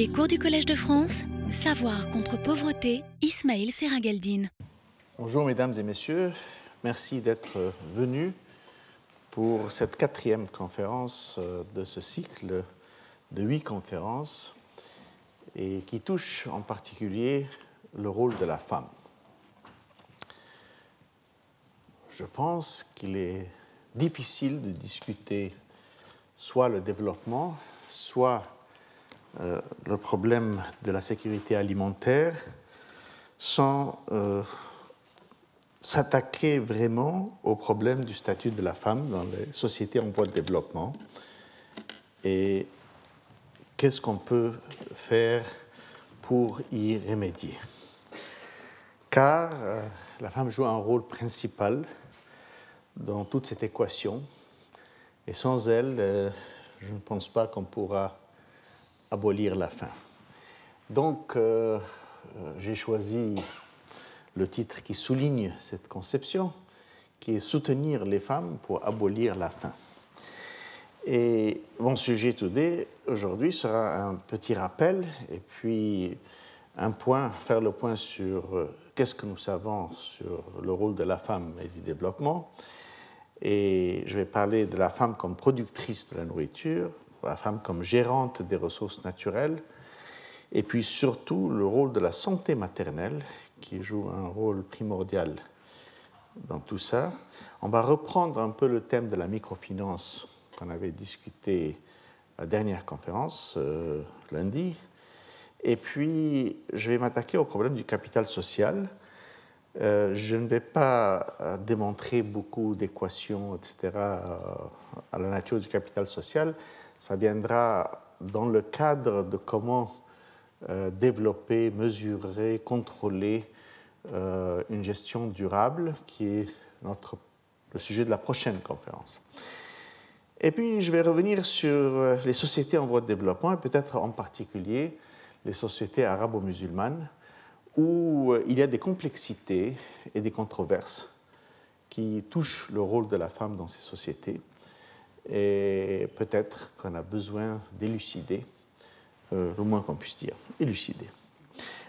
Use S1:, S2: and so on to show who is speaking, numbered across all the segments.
S1: Les cours du Collège de France, Savoir contre pauvreté, Ismaël Serrageldine.
S2: Bonjour mesdames et messieurs, merci d'être venus pour cette quatrième conférence euh, de ce cycle de huit conférences et qui touche en particulier le rôle de la femme. Je pense qu'il est difficile de discuter soit le développement, soit euh, le problème de la sécurité alimentaire sans euh, s'attaquer vraiment au problème du statut de la femme dans les sociétés en voie de développement et qu'est-ce qu'on peut faire pour y remédier? Car euh, la femme joue un rôle principal dans toute cette équation et sans elle, je ne pense pas qu'on pourra abolir la faim. Donc, euh, j'ai choisi le titre qui souligne cette conception, qui est Soutenir les femmes pour abolir la faim. Et mon sujet today, aujourd'hui, sera un petit rappel et puis un point, faire le point sur euh, qu'est-ce que nous savons sur le rôle de la femme et du développement. Et je vais parler de la femme comme productrice de la nourriture, la femme comme gérante des ressources naturelles, et puis surtout le rôle de la santé maternelle qui joue un rôle primordial dans tout ça. On va reprendre un peu le thème de la microfinance qu'on avait discuté à la dernière conférence euh, lundi. Et puis, je vais m'attaquer au problème du capital social. Euh, je ne vais pas euh, démontrer beaucoup d'équations, etc., à la nature du capital social. Ça viendra dans le cadre de comment euh, développer, mesurer, contrôler euh, une gestion durable qui est notre, le sujet de la prochaine conférence. Et puis, je vais revenir sur euh, les sociétés en voie de développement et peut-être en particulier les sociétés arabo-musulmanes où il y a des complexités et des controverses qui touchent le rôle de la femme dans ces sociétés et peut-être qu'on a besoin d'élucider euh, le moins qu'on puisse dire, élucider.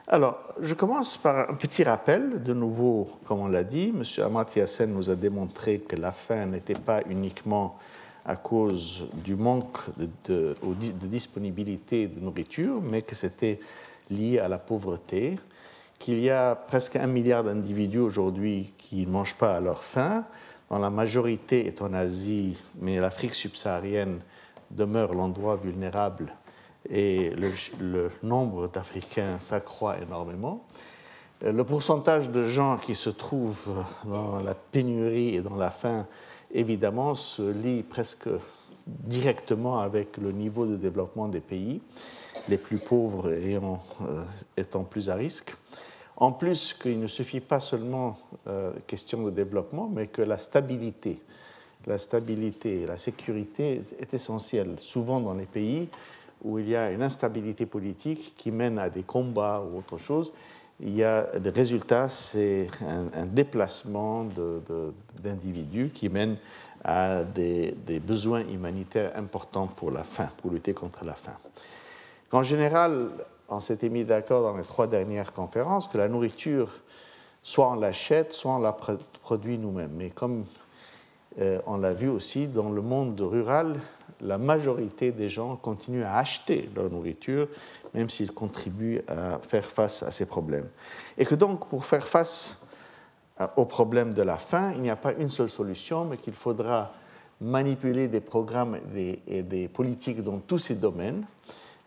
S2: Alors, je commence par un petit rappel. De nouveau, comme on l'a dit, M. Amartya Sen nous a démontré que la faim n'était pas uniquement à cause du manque de, de, disponibilité de nourriture, mais que c'était lié à la pauvreté, qu'il y a presque un milliard d'individus aujourd'hui qui ne mangent pas à leur faim, dont la majorité est en Asie, mais l'Afrique subsaharienne demeure l'endroit vulnérable et le, nombre d'Africains s'accroît énormément. Euh, le pourcentage de gens qui se trouvent dans la pénurie et dans la faim, évidemment, se lie presque directement avec le niveau de développement des pays, les plus pauvres euh, étant plus à risque. En plus qu'il ne suffit pas seulement euh, question de développement, mais que la stabilité, la stabilité la sécurité est essentielle. Souvent dans les pays où il y a une instabilité politique qui mène à des combats ou autre chose, il y a des résultats, c'est un, déplacement d'individus qui mène à des, besoins humanitaires importants pour la faim, pour lutter contre la faim. En général, on s'était mis d'accord dans les trois dernières conférences que la nourriture, soit on l'achète, soit on la produit nous-mêmes. Mais comme euh, on l'a vu aussi dans le monde rural, la majorité des gens continuent à acheter leur nourriture, même s'ils contribuent à faire face à ces problèmes. Et que donc, pour faire face au problème de la faim, il n'y a pas une seule solution, mais qu'il faudra manipuler des programmes et des, politiques dans tous ces domaines.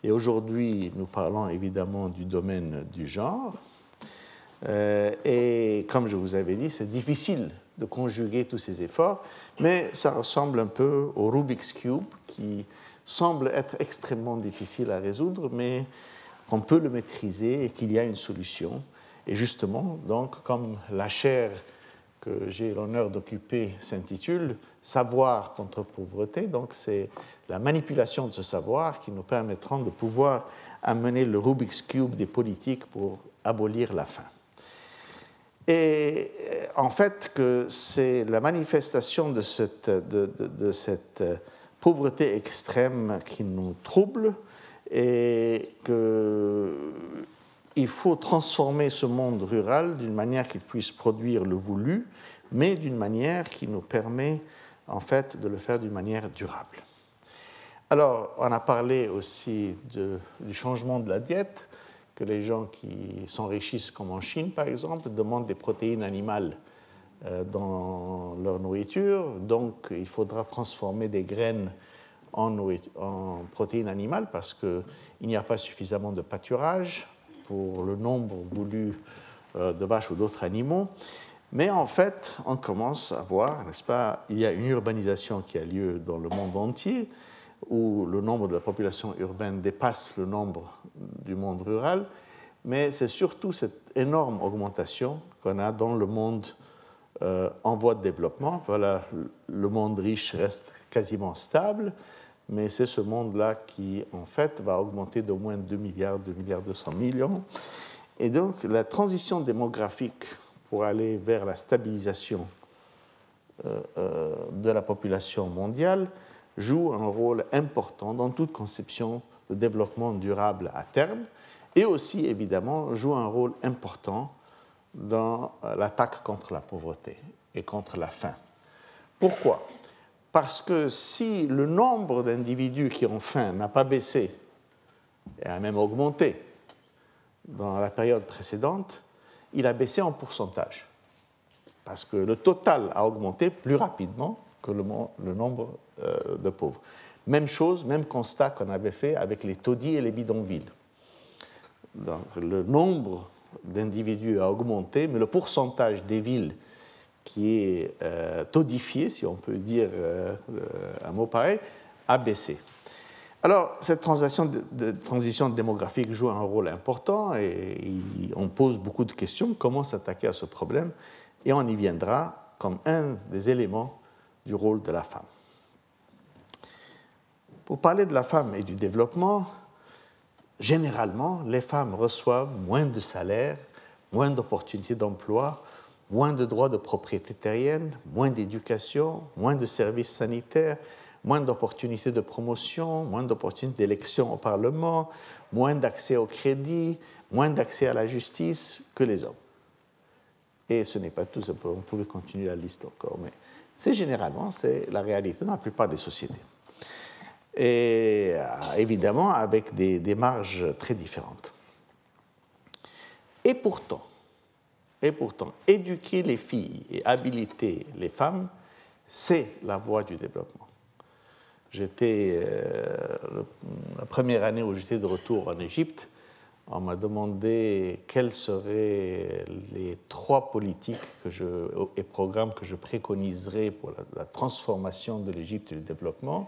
S2: Et aujourd'hui, nous parlons évidemment du domaine du genre. Euh, et comme je vous avais dit, c'est difficile de conjuguer tous ces efforts, mais ça ressemble un peu au Rubik's Cube qui semble être extrêmement difficile à résoudre, mais qu'on peut le maîtriser et qu'il y a une solution. Et justement, donc, comme la chaire que j'ai l'honneur d'occuper s'intitule Savoir contre pauvreté, donc c'est la manipulation de ce savoir qui nous permettra de pouvoir amener le Rubik's Cube des politiques pour abolir la faim. Et euh, en fait, que c'est la manifestation de cette, euh, pauvreté extrême qui nous trouble et que il faut transformer ce monde rural d'une manière qu'il puisse produire le voulu, mais d'une manière qui nous permet en fait de le faire d'une manière durable. Alors, on a parlé aussi du changement de la diète, que les gens qui s'enrichissent, comme en Chine par exemple, demandent des protéines animales euh, dans leur nourriture. Donc, il faudra transformer des graines en, en protéines animales parce qu'il n'y a pas suffisamment de pâturage pour le nombre voulu euh, de vaches ou d'autres animaux. Mais en fait, on commence à voir, n'est-ce pas, il y a une urbanisation qui a lieu dans le monde entier, où le nombre de la population urbaine dépasse le nombre du monde rural, mais c'est surtout cette énorme augmentation qu'on a dans le monde euh, en voie de développement. Voilà, le monde riche reste quasiment stable, mais c'est ce monde-là qui, en fait, va augmenter d'au moins 2 milliards, 2 milliards 200 millions. Et donc, la transition démographique pour aller vers la stabilisation euh, euh, de la population mondiale joue un rôle important dans toute conception de développement durable à terme et aussi, évidemment, joue un rôle important dans euh, l'attaque contre la pauvreté et contre la faim. Pourquoi? Parce que si le nombre d'individus qui ont faim n'a pas baissé, et a même augmenté dans la période précédente, il a baissé en pourcentage. Parce que le total a augmenté plus rapidement que le, nombre de pauvres. Même chose, même constat qu'on avait fait avec les taudis et les bidonvilles. Le nombre d'individus a augmenté, mais le pourcentage des villes qui est euh, todifié, si on peut dire euh, un mot pareil, a baissé. Alors, cette transition démographique joue un rôle important et, on pose beaucoup de questions. Comment s'attaquer à ce problème? Et on y viendra comme un des éléments du rôle de la femme. Pour parler de la femme et du développement, généralement, les femmes reçoivent moins de salaire, moins d'opportunités d'emploi, moins de droits de propriété terrienne, moins d'éducation, moins de services sanitaires, moins d'opportunités de promotion, moins d'opportunités d'élection au Parlement, moins d'accès au crédit, moins d'accès à la justice que les hommes. Et ce n'est pas tout, on pouvait continuer la liste encore, mais c'est généralement c'est la réalité dans la plupart des sociétés. Et euh, évidemment avec des, marges très différentes. Et pourtant, et pourtant, éduquer les filles et habiliter les femmes, c'est la voie du développement. J'étais, euh, la première année où j'étais de retour en Égypte, on m'a demandé quels seraient les trois politiques et programmes que je préconiserais pour la, la transformation de l'Égypte et le développement.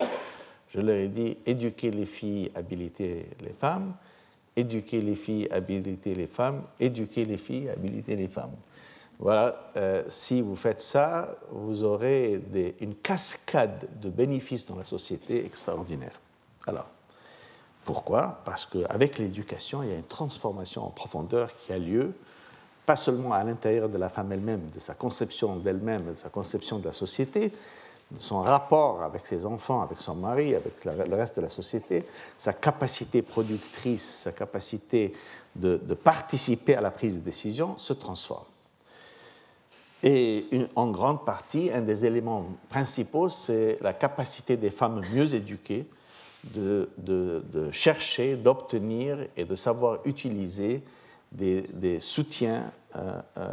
S2: Je leur ai dit éduquer les filles, habiliter les femmes éduquer les filles, habiliter les femmes, éduquer les filles, habiliter les femmes. Voilà, euh, si vous faites ça, vous aurez une cascade de bénéfices dans la société extraordinaire. Alors, pourquoi? Parce qu'avec l'éducation, il y a une transformation en profondeur qui a lieu, pas seulement à l'intérieur de la femme elle-même, de sa conception d'elle-même, de sa conception de la société, son rapport avec ses enfants, avec son mari, avec le reste de la société, sa capacité productrice, sa capacité de, participer à la prise de décision se transforme. Et en grande partie, un des éléments principaux, c'est la capacité des femmes mieux éduquées de, chercher, d'obtenir et de savoir utiliser des, soutiens euh, euh,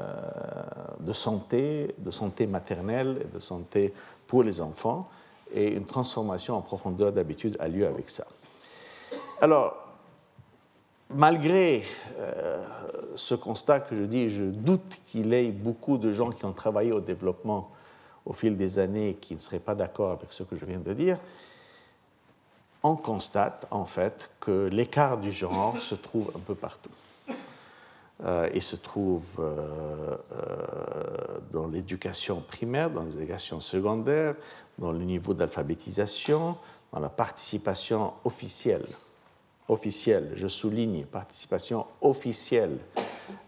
S2: de santé, de santé maternelle et de santé pour les enfants, et une transformation en profondeur d'habitude a lieu avec ça. Alors, malgré euh, ce constat que je dis, je doute qu'il ait beaucoup de gens qui ont travaillé au développement au fil des années qui ne seraient pas d'accord avec ce que je viens de dire, on constate en fait que l'écart du genre se trouve un peu partout. Euh, il se trouve euh, euh, dans l'éducation primaire, dans l'éducation secondaire, dans le niveau d'alphabétisation, dans la participation officielle. Officielle, je souligne, participation officielle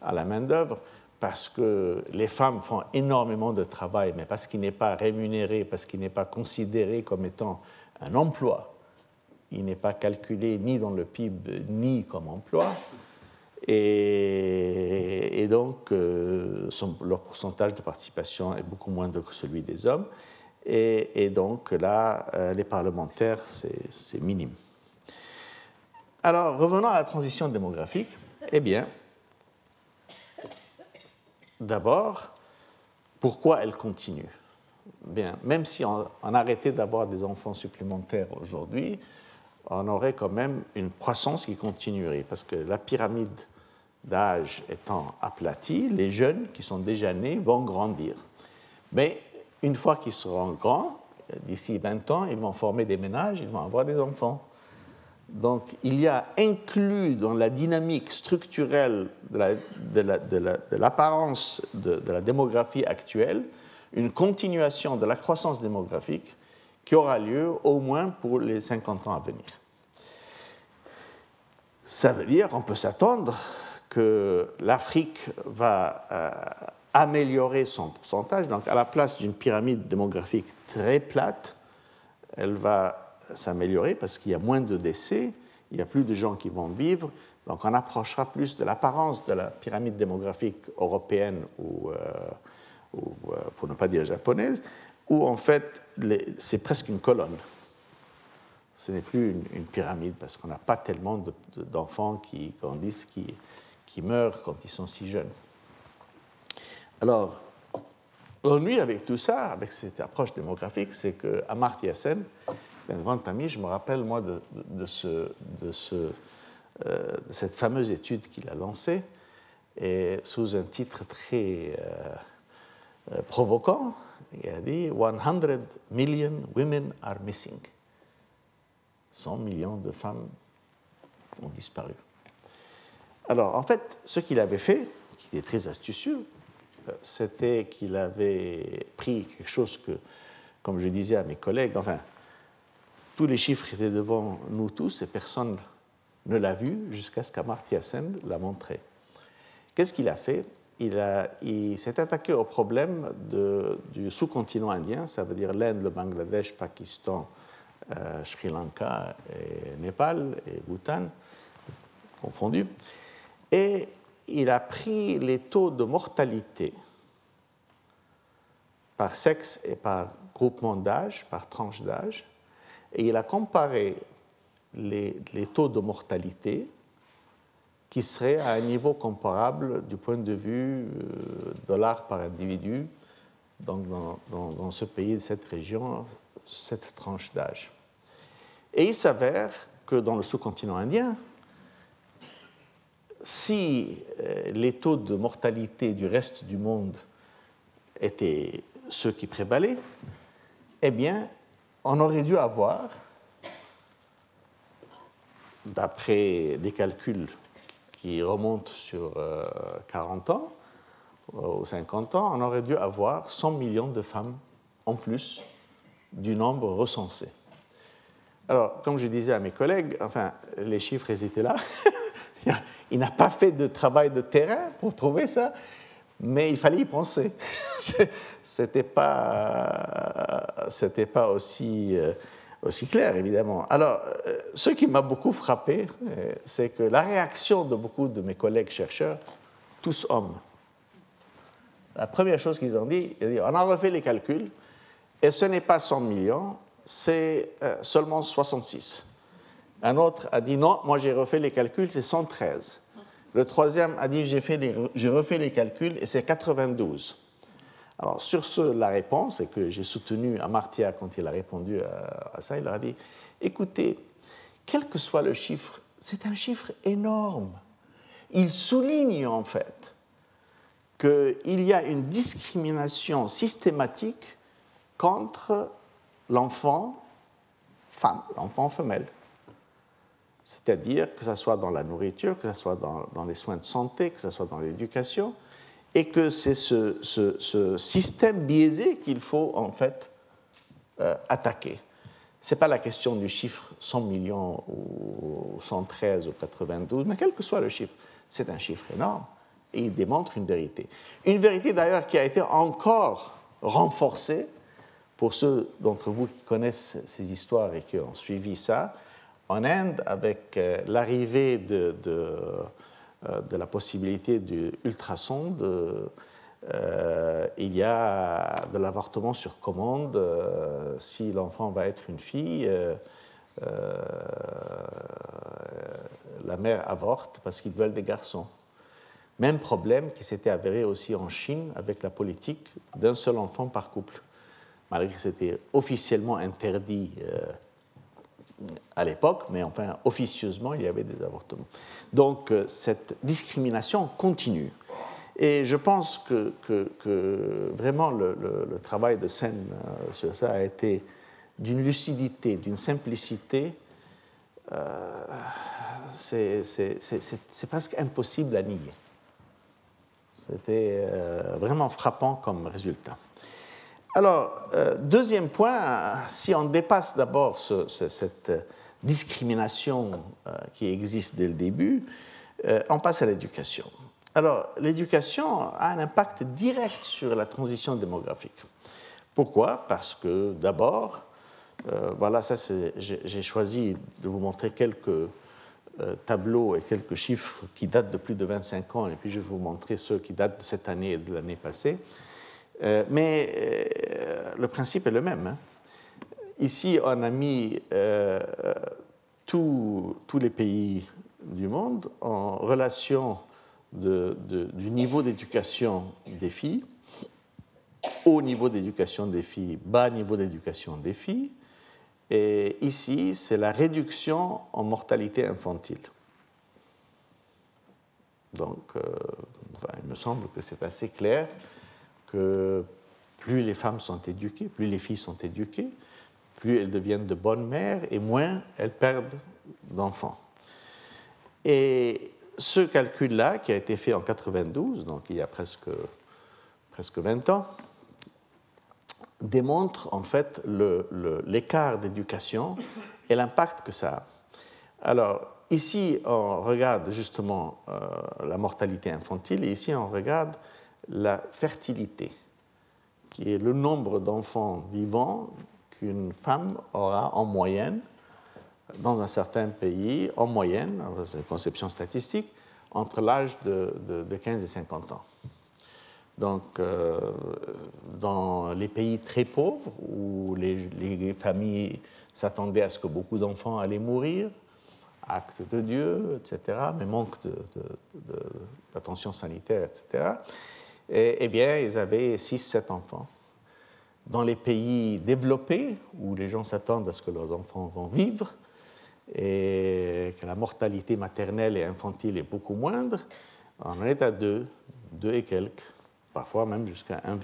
S2: à la main-d'œuvre, parce que les femmes font énormément de travail, mais parce qu'il n'est pas rémunéré, parce qu'il n'est pas considéré comme étant un emploi. Il n'est pas calculé ni dans le PIB ni comme emploi Et, donc, euh, leur pourcentage de participation est beaucoup moindre que celui des hommes. Et, donc, là, euh, les parlementaires, c'est minime. Alors, revenons à la transition démographique. Eh bien, d'abord, pourquoi elle continue? Bien, même si on, on arrêtait d'avoir des enfants supplémentaires aujourd'hui, on aurait quand même une croissance qui continuerait, parce que la pyramide d'âge étant aplatie, les jeunes qui sont déjà nés vont grandir. Mais une fois qu'ils seront grands, d'ici 20 ans, ils vont former des ménages, ils vont avoir des enfants. Donc il y a inclus dans la dynamique structurelle de l'apparence de, de la démographie actuelle une continuation de la croissance démographique qui aura lieu au moins pour les 50 ans à venir. Ça veut dire qu'on peut s'attendre que l'Afrique va euh, améliorer son pourcentage. Donc, à la place d'une pyramide démographique très plate, elle va s'améliorer parce qu'il y a moins de décès, il y a plus de gens qui vont vivre. Donc, on approchera plus de l'apparence de la pyramide démographique européenne ou, euh, euh, pour ne pas dire japonaise, où en fait, c'est presque une colonne. Ce n'est plus une, pyramide parce qu'on n'a pas tellement d'enfants qui grandissent, qui, meurent quand ils sont si jeunes. Alors, l'ennui avec tout ça, avec cette approche démographique, c'est que Amartya Sen, un grand ami, je me rappelle moi euh, de cette fameuse étude qu'il a lancée, et sous un titre très euh, euh, provoquant, dit 100 million women are missing. 100 millions de femmes ont disparu. Alors, en fait, ce qu'il avait fait, qui était très astucieux, euh, c'était qu'il avait pris quelque chose que, comme je disais à mes collègues, enfin, tous les chiffres étaient devant nous tous et personne ne l'a vu jusqu'à ce qu'Amartya Sen l'a montré. Qu'est-ce qu'il a fait? Il, s'est attaqué au problème du sous-continent indien, ça veut dire l'Inde, le Bangladesh, Pakistan, euh, Sri Lanka, et Népal et Bhoutan confondus. Et il a pris les taux de mortalité par sexe et par groupement d'âge, par tranche d'âge, et il a comparé les, taux de mortalité qui seraient à un niveau comparable du point de vue euh, dollar par individu, donc dans, dans, ce pays, cette région, cette tranche d'âge. Et il s'avère que dans le sous-continent indien, si euh, les taux de mortalité du reste du monde étaient ceux qui prévalaient, eh bien, on aurait dû avoir, d'après des calculs qui remontent sur 40 euh, ans ou 50 ans, on aurait dû avoir 100 millions de femmes en plus du nombre recensé. Alors, comme je disais à mes collègues, enfin, les chiffres, étaient là. Il n'a pas fait de travail de terrain pour trouver ça, mais il fallait y penser. C'était pas, c'était pas aussi, euh, aussi clair, évidemment. Alors, euh, ce qui m'a beaucoup frappé, euh, c'est que la réaction de beaucoup de mes collègues chercheurs, tous hommes, la première chose qu'ils ont dit, ils ont dit, on a refait les calculs, et ce n'est pas 100 millions, c'est seulement 66. Un autre a dit non, moi j'ai refait les calculs, c'est 113. Le troisième a dit j'ai refait les calculs et c'est 92. Alors sur ce, la réponse, et que j'ai soutenu Amartya quand il a répondu à, ça, il leur a dit écoutez, quel que soit le chiffre, c'est un chiffre énorme. Il souligne en fait qu'il y a une discrimination systématique contre l'enfant femme, l'enfant femelle c'est-à-dire que ce soit dans la nourriture, que ce soit dans, les soins de santé, que ce soit dans l'éducation, et que c'est ce, système biaisé qu'il faut en fait euh, attaquer. Ce n'est pas la question du chiffre 100 millions ou 113 ou 92, mais quel que soit le chiffre, c'est un chiffre énorme et il démontre une vérité. Une vérité d'ailleurs qui a été encore renforcée pour ceux d'entre vous qui connaissent ces histoires et qui ont suivi ça, en Inde, avec euh, l'arrivée de, de la possibilité du ultrason, il y a de l'avortement sur commande si l'enfant va être une fille. la mère avorte parce qu'ils veulent des garçons. Même problème qui s'était avéré aussi en Chine avec la politique d'un seul enfant par couple. Malgré que c'était officiellement interdit euh, à l'époque, mais enfin officieusement, il y avait des avortements. Donc euh, cette discrimination continue. Et je pense que, vraiment le, travail de Sen euh, sur ça a été d'une lucidité, d'une simplicité. c'est presque impossible à nier. C'était euh, vraiment frappant comme résultat. Alors, euh, deuxième point, si on dépasse d'abord cette discrimination euh, qui existe dès le début, on passe à l'éducation. Alors, l'éducation a un impact direct sur la transition démographique. Pourquoi? Parce que d'abord, voilà, ça j'ai choisi de vous montrer quelques euh, tableaux et quelques chiffres qui datent de plus de 25 ans, et puis je vais vous montrer ceux qui datent de cette année et de l'année passée. Euh, mais euh, le principe est le même. Hein. Ici, on a mis tous les pays du monde en relation du niveau d'éducation des filles, haut niveau d'éducation des filles, bas niveau d'éducation des filles, et ici, c'est la réduction en mortalité infantile. Donc, euh, il me semble que c'est assez clair que plus les femmes sont éduquées, plus les filles sont éduquées, plus elles deviennent de bonnes mères et moins elles perdent d'enfants. Et ce calcul-là, qui a été fait en 92, donc il y a presque, presque 20 ans, démontre en fait l'écart d'éducation et l'impact que ça a. Alors, ici, on regarde justement euh, la mortalité infantile et ici, on regarde la fertilité, qui est le nombre d'enfants vivants qu'une femme aura en moyenne dans un certain pays, en moyenne, c'est une conception statistique, entre l'âge de, de 15 et 50 ans. Donc, euh, dans les pays très pauvres, où les, familles s'attendaient à ce que beaucoup d'enfants allaient mourir, acte de Dieu, etc., mais manque d'attention sanitaire, etc., et, eh bien, ils avaient 6-7 enfants. Dans les pays développés, où les gens s'attendent à ce que leurs enfants vont vivre, et que la mortalité maternelle et infantile est beaucoup moindre, on en est à 2, 2 et quelques parfois même jusqu'à 1,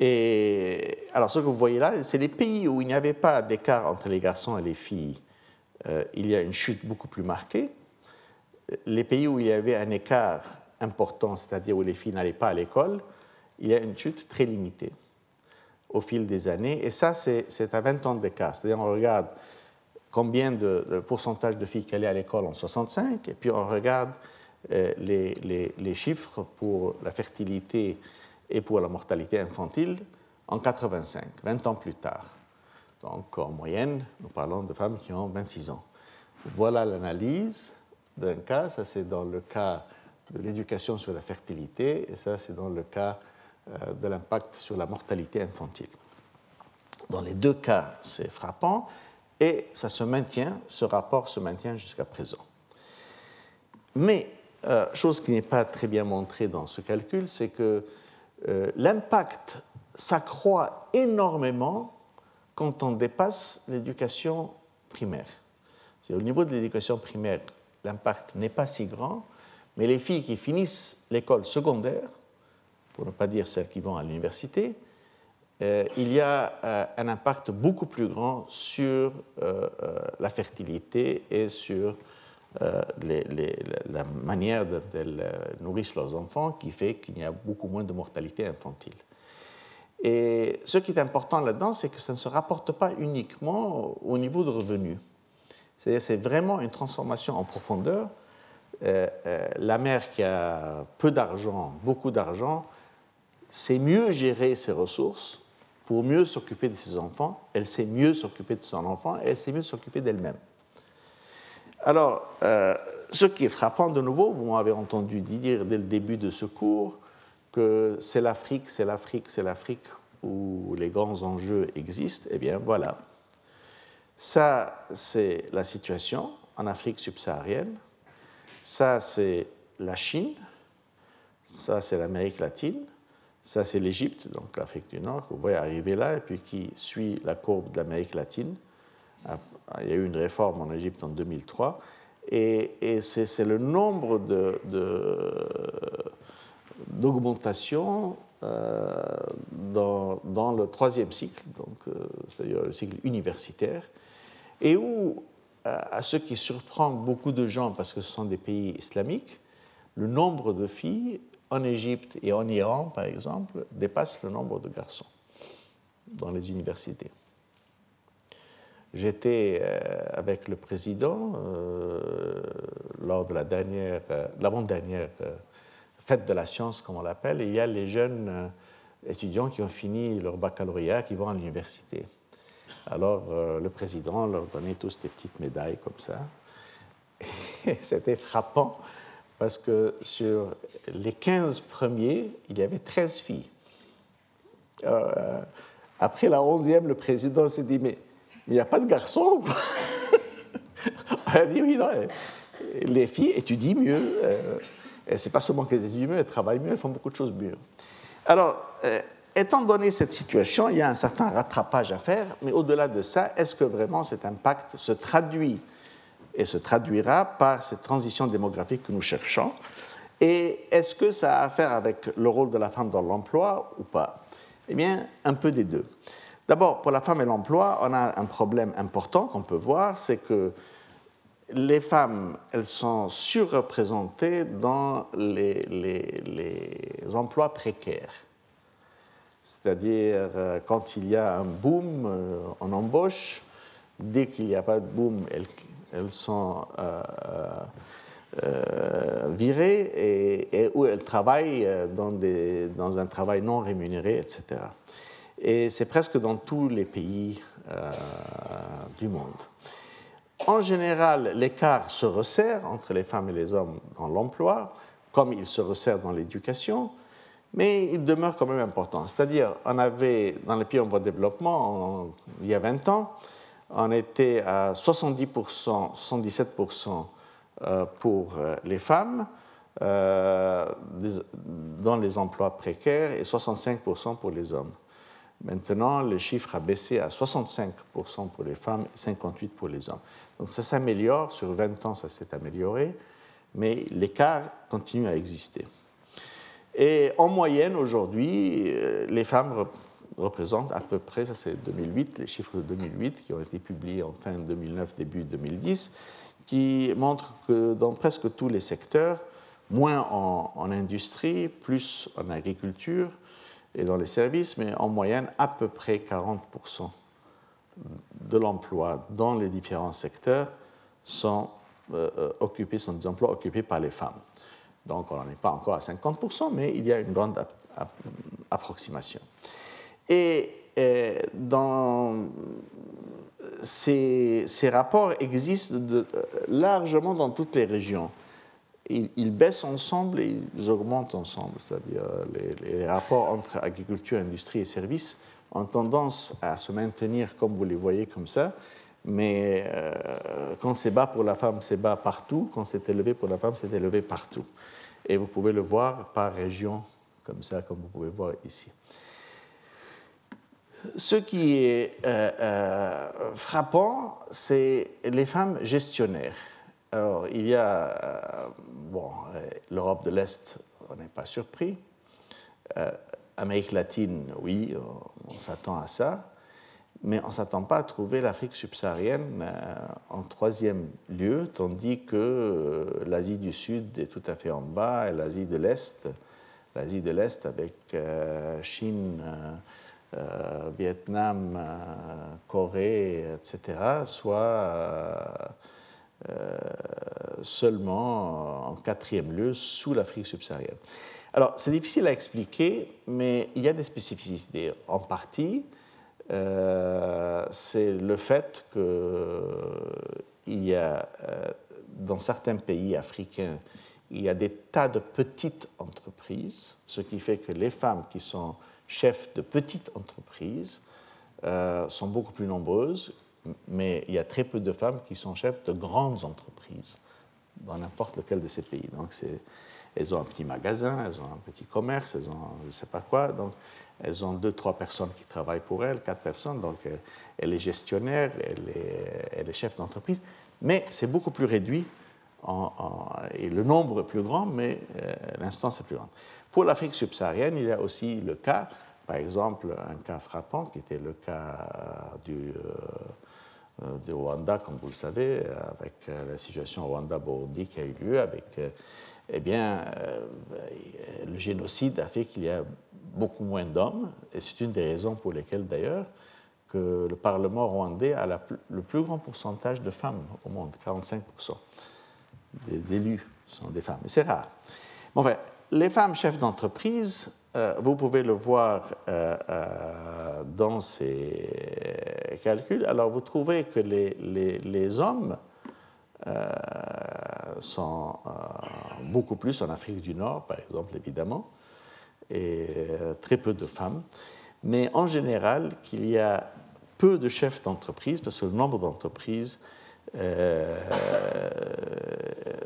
S2: et alors ce que vous voyez là, c'est les pays où il n'y avait pas d'écart entre les garçons et les filles, euh, il y a une chute beaucoup plus marquée. Les pays où il y avait un écart important, c'est-à-dire où les filles n'allaient pas à l'école, il y a une chute très limitée au fil des années. Et ça, c'est à 20 ans d'écart. C'est-à-dire on regarde combien de, de, pourcentage de filles qui allaient à l'école en 65, et puis on regarde euh, les, chiffres pour la fertilité et pour la mortalité infantile en 85, 20 ans plus tard. Donc en moyenne, nous parlons de femmes qui ont 26 ans. Voilà l'analyse d'un cas, ça c'est dans le cas de l'éducation sur la fertilité et ça c'est dans le cas euh, de l'impact sur la mortalité infantile. Dans les deux cas, c'est frappant et ça se maintient, ce rapport se maintient jusqu'à présent. Mais euh, chose qui n'est pas très bien montrée dans ce calcul, c'est que euh, l'impact s'accroît énormément quand on dépasse l'éducation primaire. C'est au niveau de l'éducation primaire, l'impact n'est pas si grand, mais les filles qui finissent l'école secondaire, pour ne pas dire celles qui vont à l'université, euh, il y a un impact beaucoup plus grand sur la fertilité et sur euh, la manière dont elles euh, nourrissent leurs enfants qui fait qu'il y a beaucoup moins de mortalité infantile. Et ce qui est important là-dedans, c'est que ça ne se rapporte pas uniquement au niveau de revenus. C'est-à-dire c'est vraiment une transformation en profondeur. Euh, la mère qui a peu d'argent, beaucoup d'argent, sait mieux gérer ses ressources pour mieux s'occuper de ses enfants. Elle sait mieux s'occuper de son enfant et elle sait mieux s'occuper d'elle-même. Alors, ce qui est frappant de nouveau, vous m'avez entendu dire dès le début de ce cours que c'est l'Afrique, c'est l'Afrique, c'est l'Afrique où les grands enjeux existent. Eh bien, voilà. Ça, c'est la situation en Afrique subsaharienne. Ça, c'est la Chine. Ça, c'est l'Amérique latine. Ça, c'est l'Égypte, donc l'Afrique du Nord, vous voyez arriver là, et puis qui suit la courbe de l'Amérique latine. Il y a eu une réforme en Égypte en 2003. Et, c'est le nombre d'augmentation euh, dans, dans, le troisième cycle, donc euh, c'est-à-dire le cycle universitaire, et où, à ce qui surprend beaucoup de gens, parce que ce sont des pays islamiques, le nombre de filles en Égypte et en Iran, par exemple, dépasse le nombre de garçons dans les universités. J'étais euh, avec le président euh, lors de la dernière, euh, l'avant-dernière fête de la science, comme on l'appelle, et il y a les jeunes étudiants qui ont fini leur baccalauréat qui vont à l'université. Alors le président leur donnait tous des petites médailles comme ça. C'était frappant parce que sur les 15 premiers, il y avait 13 filles. après la 11e, le président s'est dit, mais il n'y a pas de garçons. Quoi. On a dit oui, non, les filles étudient mieux. Euh, et c'est pas seulement qu'elles étudient mieux, elles travaillent mieux, elles font beaucoup de choses mieux. Alors, euh, étant donné cette situation, il y a un certain rattrapage à faire, mais au-delà de ça, est-ce que vraiment cet impact se traduit et se traduira par cette transition démographique que nous cherchons? Et est-ce que ça a à faire avec le rôle de la femme dans l'emploi ou pas? Eh bien, un peu des deux. D'abord, pour la femme et l'emploi, on a un problème important qu'on peut voir, c'est que les femmes, elles sont surreprésentées dans les, emplois précaires. C'est-à-dire, euh, quand il y a un boom euh, en embauche, dès qu'il n'y a pas de boom, elles, sont euh, virées et, où elles travaillent dans, un travail non rémunéré, etc. Et c'est presque dans tous les pays du monde. En général, l'écart se resserre entre les femmes et les hommes dans l'emploi, comme il se resserre dans l'éducation, mais il demeure quand même important. C'est-à-dire, on avait, dans les pays en voie de développement, il y a 20 ans, on était à 70%, 77% euh, pour euh, les femmes dans les emplois précaires et 65% pour les hommes. Maintenant, le chiffre a baissé à 65% pour les femmes et 58% pour les hommes. Donc ça s'améliore, sur 20 ans ça s'est amélioré, mais l'écart continue à exister. Et en moyenne, aujourd'hui, euh, les femmes représentent à peu près, ça c'est 2008, les chiffres de 2008 qui ont été publiés en fin 2009, début 2010, qui montrent que dans presque tous les secteurs, moins en, industrie, plus en agriculture, et dans les services, mais en moyenne à peu près 40% de l'emploi dans les différents secteurs sont euh, euh, occupés, sont des emplois occupés par les femmes. Donc on n'en est pas encore à 50%, mais il y a une grande approximation. Et, dans ces, rapports existent de, largement dans toutes les régions ils, baissent ensemble et ils augmentent ensemble. C'est-à-dire les, les, rapports entre agriculture, industrie et services ont tendance à se maintenir comme vous les voyez comme ça. Mais euh, quand c'est bas pour la femme, c'est bas partout. Quand c'est élevé pour la femme, c'est élevé partout. Et vous pouvez le voir par région, comme ça, comme vous pouvez voir ici. Ce qui est euh, euh, frappant, c'est les femmes gestionnaires. Alors, il y a, bon, l'Europe de l'Est, on n'est pas surpris. Amérique latine, oui, on, s'attend à ça. Mais on ne s'attend pas à trouver l'Afrique subsaharienne en troisième lieu, tandis que l'Asie du Sud est tout à fait en bas et l'Asie de l'Est, l'Asie de l'Est avec Chine, Vietnam, Corée, etc., soit euh, seulement en quatrième lieu sous l'Afrique subsaharienne. Alors, c'est difficile à expliquer, mais il y a des spécificités. En partie, euh, c'est le fait qu'il y a euh, dans certains pays africains, il y a des tas de petites entreprises, ce qui fait que les femmes qui sont chefs de petites entreprises euh, sont beaucoup plus nombreuses, mais il y a très peu de femmes qui sont chefs de grandes entreprises dans n'importe lequel de ces pays. Donc, elles ont un petit magasin, elles ont un petit commerce, elles ont je ne sais pas quoi. Elles ont deux, trois personnes qui travaillent pour elles, quatre personnes. Donc, euh, elle est gestionnaire, elle est, elle chef d'entreprise. Mais c'est beaucoup plus réduit et le nombre est plus grand, mais euh, l'instance est plus grande. Pour l'Afrique subsaharienne, il y a aussi le cas, par exemple, un cas frappant qui était le cas du, euh, Rwanda, comme vous le savez, avec la situation Rwanda-Burundi qui a eu lieu, avec eh bien, le génocide a fait qu'il y a beaucoup moins d'hommes, et c'est une des raisons pour lesquelles d'ailleurs que le Parlement rwandais a le plus grand pourcentage de femmes au monde, 45% des élus sont des femmes, mais c'est rare. Bon, enfin, les femmes chefs d'entreprise, euh, vous pouvez le voir euh, euh, dans ces calculs. Alors, vous trouvez que les hommes sont beaucoup plus en Afrique du Nord, par exemple, évidemment, et euh, très peu de femmes. Mais en général, qu'il y a peu de chefs d'entreprise, parce que le nombre d'entreprises, euh,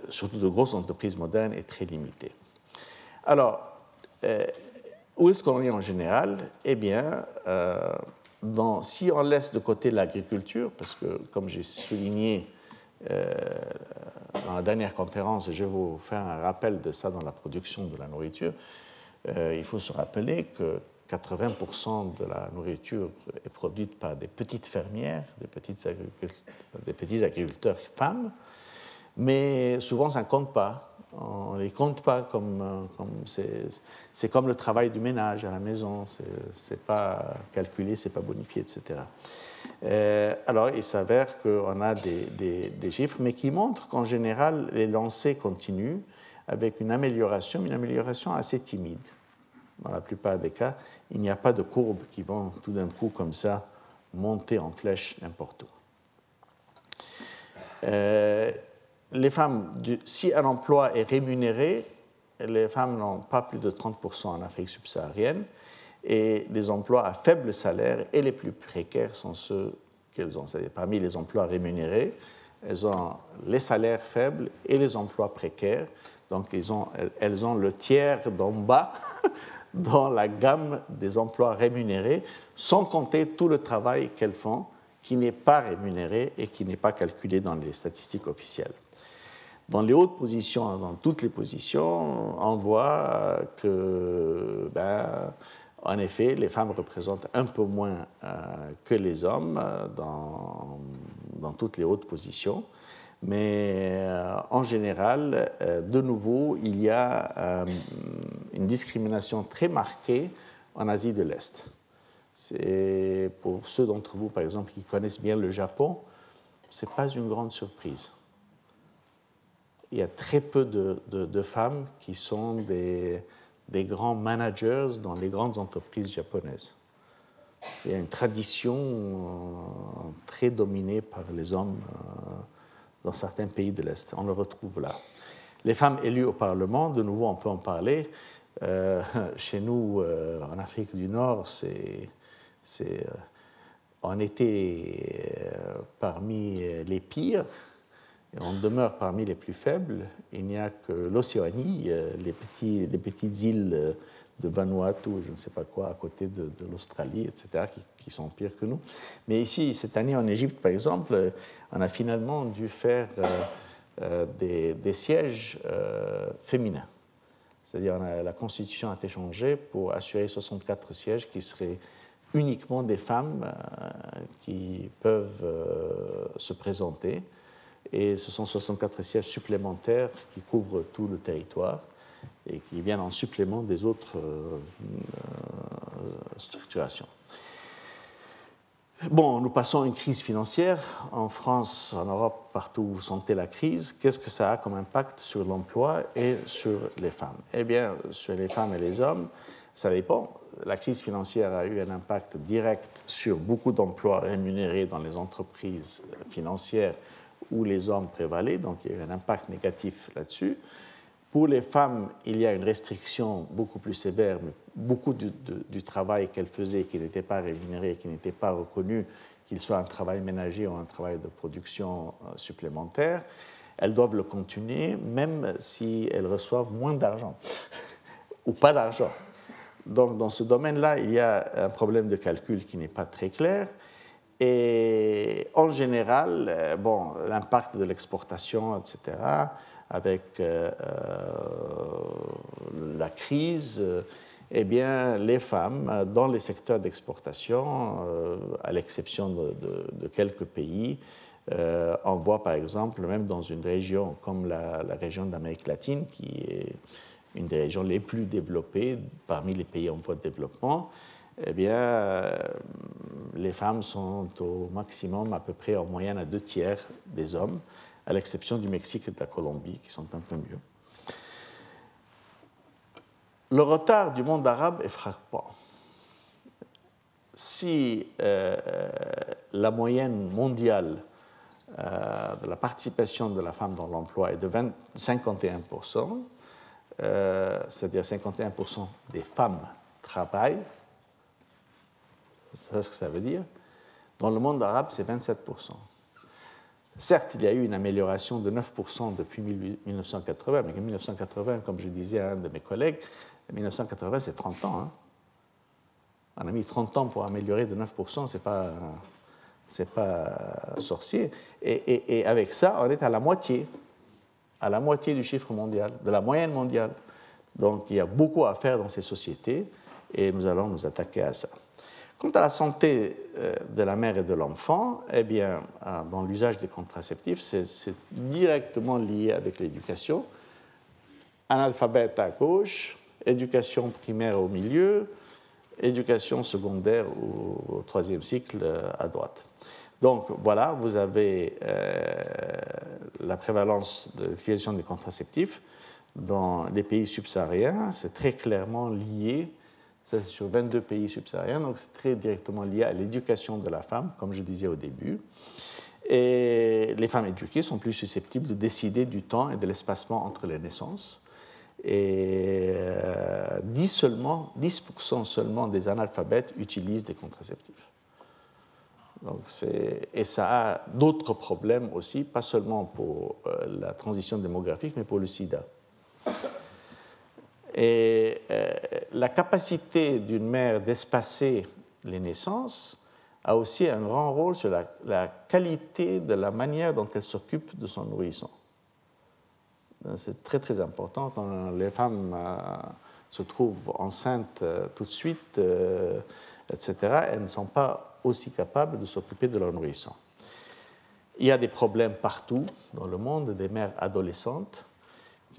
S2: surtout de grosses entreprises modernes, est très limité. Alors, euh, où est-ce qu'on est en général? Eh bien, si on laisse de côté l'agriculture, parce que, comme j'ai souligné dans la dernière conférence, je vais vous faire un rappel de ça dans la production de la nourriture, euh, il faut se rappeler que 80% de la nourriture est produite par des petites fermières, des, petites petits agriculteurs femmes, mais souvent ça ne compte pas. On ne les compte pas comme. comme c'est comme le travail du ménage à la maison, c'est pas calculé, c'est pas bonifié, etc. Euh, alors il s'avère qu'on a des, chiffres, mais qui montrent qu'en général les lancers continuent avec une amélioration, une amélioration assez timide. Dans la plupart des cas, il n'y a pas de courbes qui vont tout d'un coup comme ça monter en flèche n'importe où. Euh, les femmes, si un emploi est rémunéré, les femmes n'ont pas plus de 30% en Afrique subsaharienne, et les emplois à faible salaire et les plus précaires sont ceux qu'elles ont. C'est-à-dire parmi les emplois rémunérés, elles ont les salaires faibles et les emplois précaires. Donc, elles ont le tiers d'en bas dans la gamme des emplois rémunérés, sans compter tout le travail qu'elles font qui n'est pas rémunéré et qui n'est pas calculé dans les statistiques officielles. Dans les hautes positions, dans toutes les positions, on voit que, ben, en effet, les femmes représentent un peu moins euh, que les hommes euh, dans, toutes les hautes positions. Mais euh, en général, de nouveau, il y a une discrimination très marquée en Asie de l'Est. C'est pour ceux d'entre vous, par exemple, qui connaissent bien le Japon, ce n'est pas une grande surprise. Il y a très peu de, femmes qui sont des, des, grands managers dans les grandes entreprises japonaises. C'est une tradition très dominée par les hommes dans certains pays de l'Est. On le retrouve là. Les femmes élues au Parlement, de nouveau, on peut en parler. Euh, chez nous, euh, en Afrique du Nord, c'est, euh, on était parmi les pires on demeure parmi les plus faibles. Il n'y a que l'Océanie, les, petits, les petites îles de Vanuatu, je ne sais pas quoi, à côté de, l'Australie, etc., qui, sont pires que nous. Mais ici, cette année en Égypte, par exemple, on a finalement dû faire euh, euh, des, sièges euh, féminins. C'est-à-dire la Constitution a été changée pour assurer 64 sièges qui seraient uniquement des femmes qui peuvent se présenter. Et ce sont 64 sièges supplémentaires qui couvrent tout le territoire et qui viennent en supplément des autres euh, euh, structurations. Bon, nous passons à une crise financière. En France, en Europe, partout où vous sentez la crise, qu'est-ce que ça a comme impact sur l'emploi et sur les femmes? Eh bien, sur les femmes et les hommes, ça dépend. La crise financière a eu un impact direct sur beaucoup d'emplois rémunérés dans les entreprises financières où les hommes prévalaient, donc il y a eu un impact négatif là-dessus. Pour les femmes, il y a une restriction beaucoup plus sévère, mais beaucoup du, travail qu'elles faisaient qui n'était pas rémunéré, qui n'était pas reconnu, qu'il soit un travail ménager ou un travail de production euh, supplémentaire, elles doivent le continuer même si elles reçoivent moins d'argent ou pas d'argent. Donc dans ce domaine-là, il y a un problème de calcul qui n'est pas très clair. Et en général, euh, bon, l'impact de l'exportation, etc., avec euh, euh, la crise, eh bien, les femmes dans les secteurs d'exportation, à l'exception de, quelques pays, envoient par exemple, même dans une région comme la région d'Amérique latine, qui est une des régions les plus développées parmi les pays en voie de développement, eh bien, euh, les femmes sont au maximum à peu près en moyenne à deux tiers des hommes, à l'exception du Mexique et de la Colombie, qui sont un peu mieux. Le retard du monde arabe est frappant. Si euh, la moyenne mondiale euh, de la participation de la femme dans l'emploi est de 20, 51%, c'est-à-dire 51% des femmes travaillent, c'est ce que ça veut dire. Dans le monde arabe, c'est 27%. Certes, il y a eu une amélioration de 9% depuis 1980, mais en 1980, comme je disais à un de mes collègues, 1980, c'est 30 ans. Hein. On a mis 30 ans pour améliorer de 9%, c'est pas, c'est pas sorcier. Et, avec ça, on est à la moitié, à la moitié du chiffre mondial, de la moyenne mondiale. Donc, il y a beaucoup à faire dans ces sociétés, et nous allons nous attaquer à ça. Quant à la santé euh, de la mère et de l'enfant, eh bien, euh, dans l'usage des contraceptifs, c'est directement lié avec l'éducation. Analphabète à gauche, éducation primaire au milieu, éducation secondaire au, troisième cycle euh, à droite. Donc voilà, vous avez la prévalence de l'utilisation des contraceptifs dans les pays subsahariens. C'est très clairement lié c'est sur 22 pays subsahariens, donc c'est très directement lié à l'éducation de la femme, comme je disais au début. Et les femmes éduquées sont plus susceptibles de décider du temps et de l'espacement entre les naissances. Et 10%, euh, seulement, 10 seulement des analphabètes utilisent des contraceptifs. Donc et ça a d'autres problèmes aussi, pas seulement pour euh, la transition démographique, mais pour le sida. Et euh, la capacité d'une mère d'espacer les naissances a aussi un grand rôle sur la, qualité de la manière dont elle s'occupe de son nourrisson. C'est très très important quand les femmes euh, se trouvent enceintes euh, tout de suite, etc. Elles ne sont pas aussi capables de s'occuper de leur nourrisson. Il y a des problèmes partout dans le monde, des mères adolescentes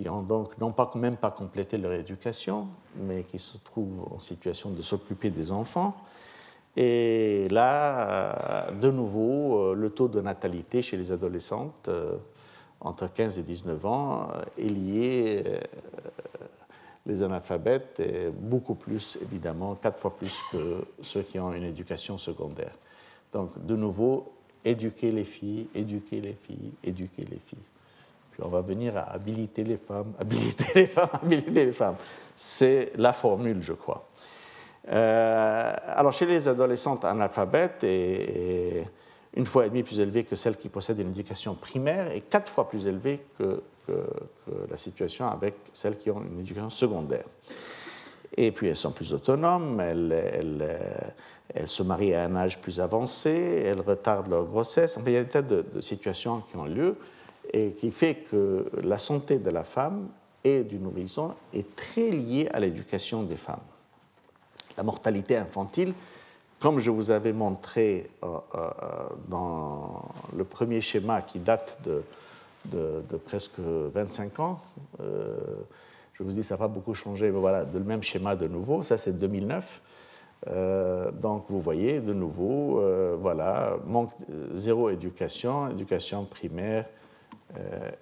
S2: qui ont donc pas même pas complété leur éducation, mais qui se trouvent en situation de s'occuper des enfants. Et là, de nouveau, euh, le taux de natalité chez les adolescentes euh, entre 15 et 19 ans euh, est lié, les analphabètes, beaucoup plus, évidemment, quatre fois plus que ceux qui ont une éducation secondaire. Donc, de nouveau, éduquer les filles, éduquer les filles, éduquer les filles on va venir à habiliter les femmes, habiliter les femmes, habiliter les femmes. C'est la formule, je crois. Euh, alors, chez les adolescentes analphabètes, une fois et demie plus élevée que celles qui possèdent une éducation primaire et quatre fois plus élevée que, la situation avec celles qui ont une éducation secondaire. Et puis elles sont plus autonomes, elles, se marient à un âge plus avancé, elles retardent leur grossesse. il y a des tas de situations qui ont lieu et qui fait que la santé de la femme et du nourrisson est très liée à l'éducation des femmes. La mortalité infantile, comme je vous avais montré euh, euh, dans le premier schéma qui date de, presque 25 ans, euh, je vous dis ça n'a pas beaucoup changé, mais voilà, le même schéma de nouveau, ça c'est 2009. donc vous voyez de nouveau, voilà, manque, zéro éducation, éducation primaire,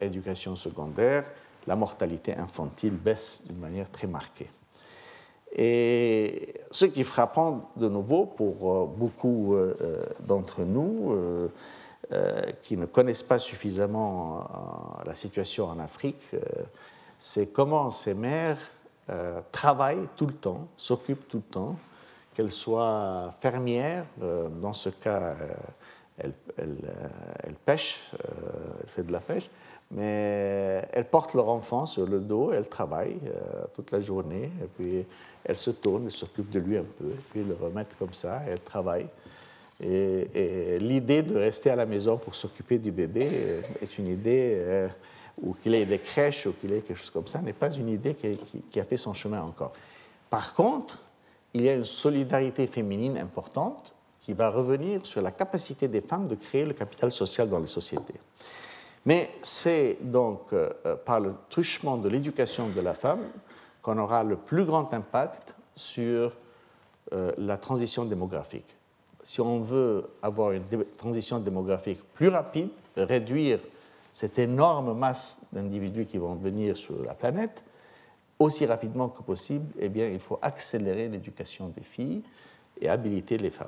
S2: éducation secondaire, la mortalité infantile baisse d'une manière très marquée. Et ce qui est frappant de nouveau pour euh, beaucoup euh, d'entre nous, qui ne connaissent pas suffisamment la situation en Afrique, c'est comment ces mères travaillent tout le temps, s'occupent tout le temps, qu'elles soient fermières, dans ce cas, elles, pêchent, elles font de la pêche, mais elles portent leur enfant sur le dos, elles travaillent toute la journée, et puis elles se tournent, elles s'occupent de lui un peu, et puis le remettent comme ça, et elles travaillent. Et, l'idée de rester à la maison pour s'occuper du bébé est une idée, euh, ou qu'il ait des crèches ou qu'il ait quelque chose comme ça, n'est pas une idée qui, a fait son chemin encore. Par contre, il y a une solidarité féminine importante qui va revenir sur la capacité des femmes de créer le capital social dans les sociétés. Mais c'est donc euh, par le truchement de l'éducation de la femme qu'on aura le plus grand impact sur euh, la transition démographique. Si on veut avoir une transition démographique plus rapide, réduire cette énorme masse d'individus qui vont venir sur la planète aussi rapidement que possible, eh bien, il faut accélérer l'éducation des filles et habiliter les femmes.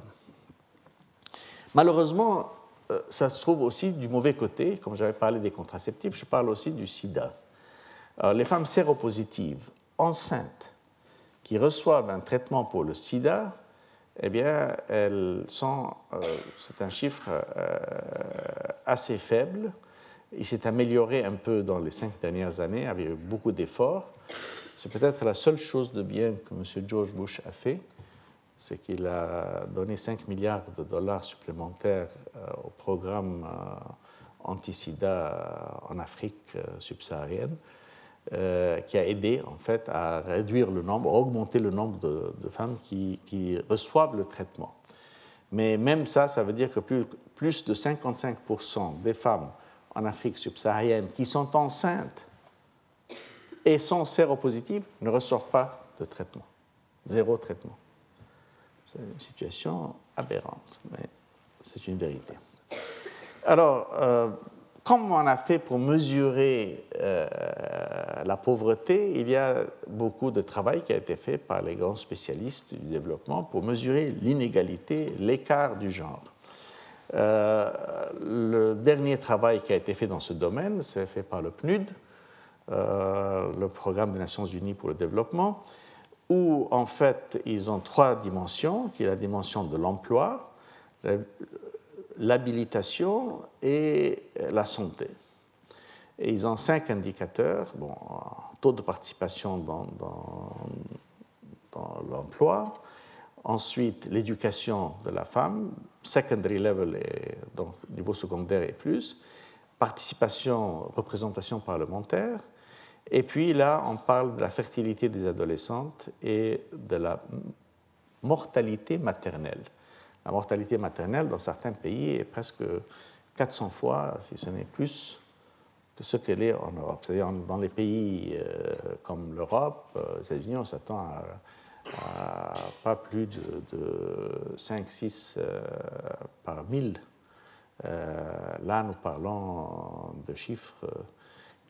S2: Malheureusement, euh, ça se trouve aussi du mauvais côté. Comme j'avais parlé des contraceptifs, je parle aussi du sida. les femmes séropositives enceintes qui reçoivent un traitement pour le sida, eh bien, elles sont, euh, c'est un chiffre euh, assez faible. Il s'est amélioré un peu dans les cinq dernières années avec beaucoup d'efforts. C'est peut-être la seule chose de bien que M. George Bush a fait, c'est qu'il a donné 5 milliards de dollars supplémentaires euh, au programme anti-sida en Afrique subsaharienne euh, qui a aidé en fait à réduire le nombre, à augmenter le nombre de, femmes qui, reçoivent le traitement. Mais même ça, ça veut dire que plus, plus de 55% des femmes en Afrique subsaharienne qui sont enceintes et sont séropositives ne reçoivent pas de traitement. Zéro traitement. C'est une situation aberrante, mais c'est une vérité. Alors, euh, comme on a fait pour mesurer euh, la pauvreté, il y a beaucoup de travail qui a été fait par les grands spécialistes du développement pour mesurer l'inégalité, l'écart du genre. Euh, le dernier travail qui a été fait dans ce domaine, c'est fait par le PNUD, euh, le Programme des Nations Unies pour le développement, où en fait ils ont trois dimensions, qui est la dimension de l'emploi, l'habilitation et la santé. Et ils ont cinq indicateurs. Bon, taux de participation dans, l'emploi, ensuite l'éducation de la femme, secondary level, donc niveau secondaire et plus, participation, représentation parlementaire, et puis là, on parle de la fertilité des adolescentes et de la mortalité maternelle. La mortalité maternelle dans certains pays est presque 400 fois, si ce n'est plus, que ce qu'elle est en Europe. C'est-à-dire dans les pays euh, comme l'Europe, euh, les États-Unis, on s'attend à, pas plus de, 5-6 euh, par 1000. là, nous parlons de chiffres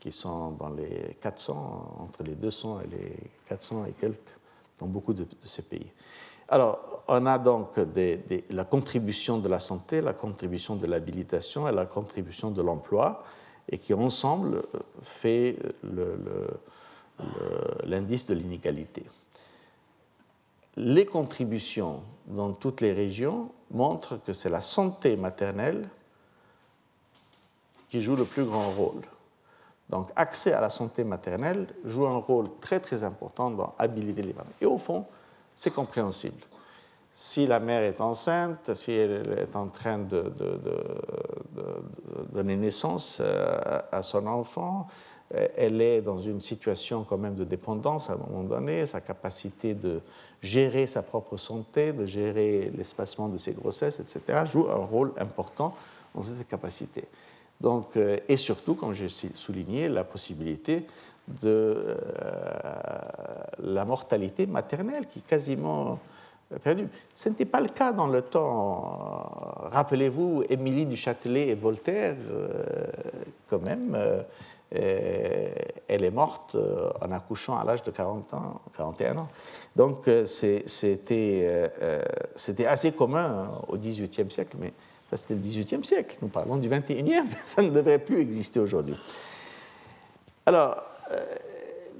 S2: qui sont dans les 400, entre les 200 et les 400 et quelques dans beaucoup de ces pays. Alors, on a donc la contribution de la santé, la contribution de l'habilitation et la contribution de l'emploi, et qui ensemble fait l'indice de l'inégalité. Les contributions dans toutes les régions montrent que c'est la santé maternelle qui joue le plus grand rôle. Donc, accès à la santé maternelle joue un rôle très très important dans habiliter les femmes. Et au fond, c'est compréhensible. Si la mère est enceinte, si elle est en train de, donner naissance euh, à son enfant, euh, elle est dans une situation quand même de dépendance à un moment donné, sa capacité de gérer sa propre santé, de gérer l'espacement de ses grossesses, etc., joue un rôle important dans cette capacité. Donc, euh, et surtout, comme j'ai souligné, la possibilité de euh, la mortalité maternelle qui est quasiment perdue. Ce n'était pas le cas dans le temps. Rappelez-vous, Émilie du Châtelet et Voltaire, euh, quand même, euh, elle est morte en accouchant à l'âge de 40 ans, 41 ans. Donc c'était assez commun hein, au XVIIIe siècle, mais Ça, c'était le XVIIIe siècle. Nous parlons du XXIe, ça ne devrait plus exister aujourd'hui. Alors, euh,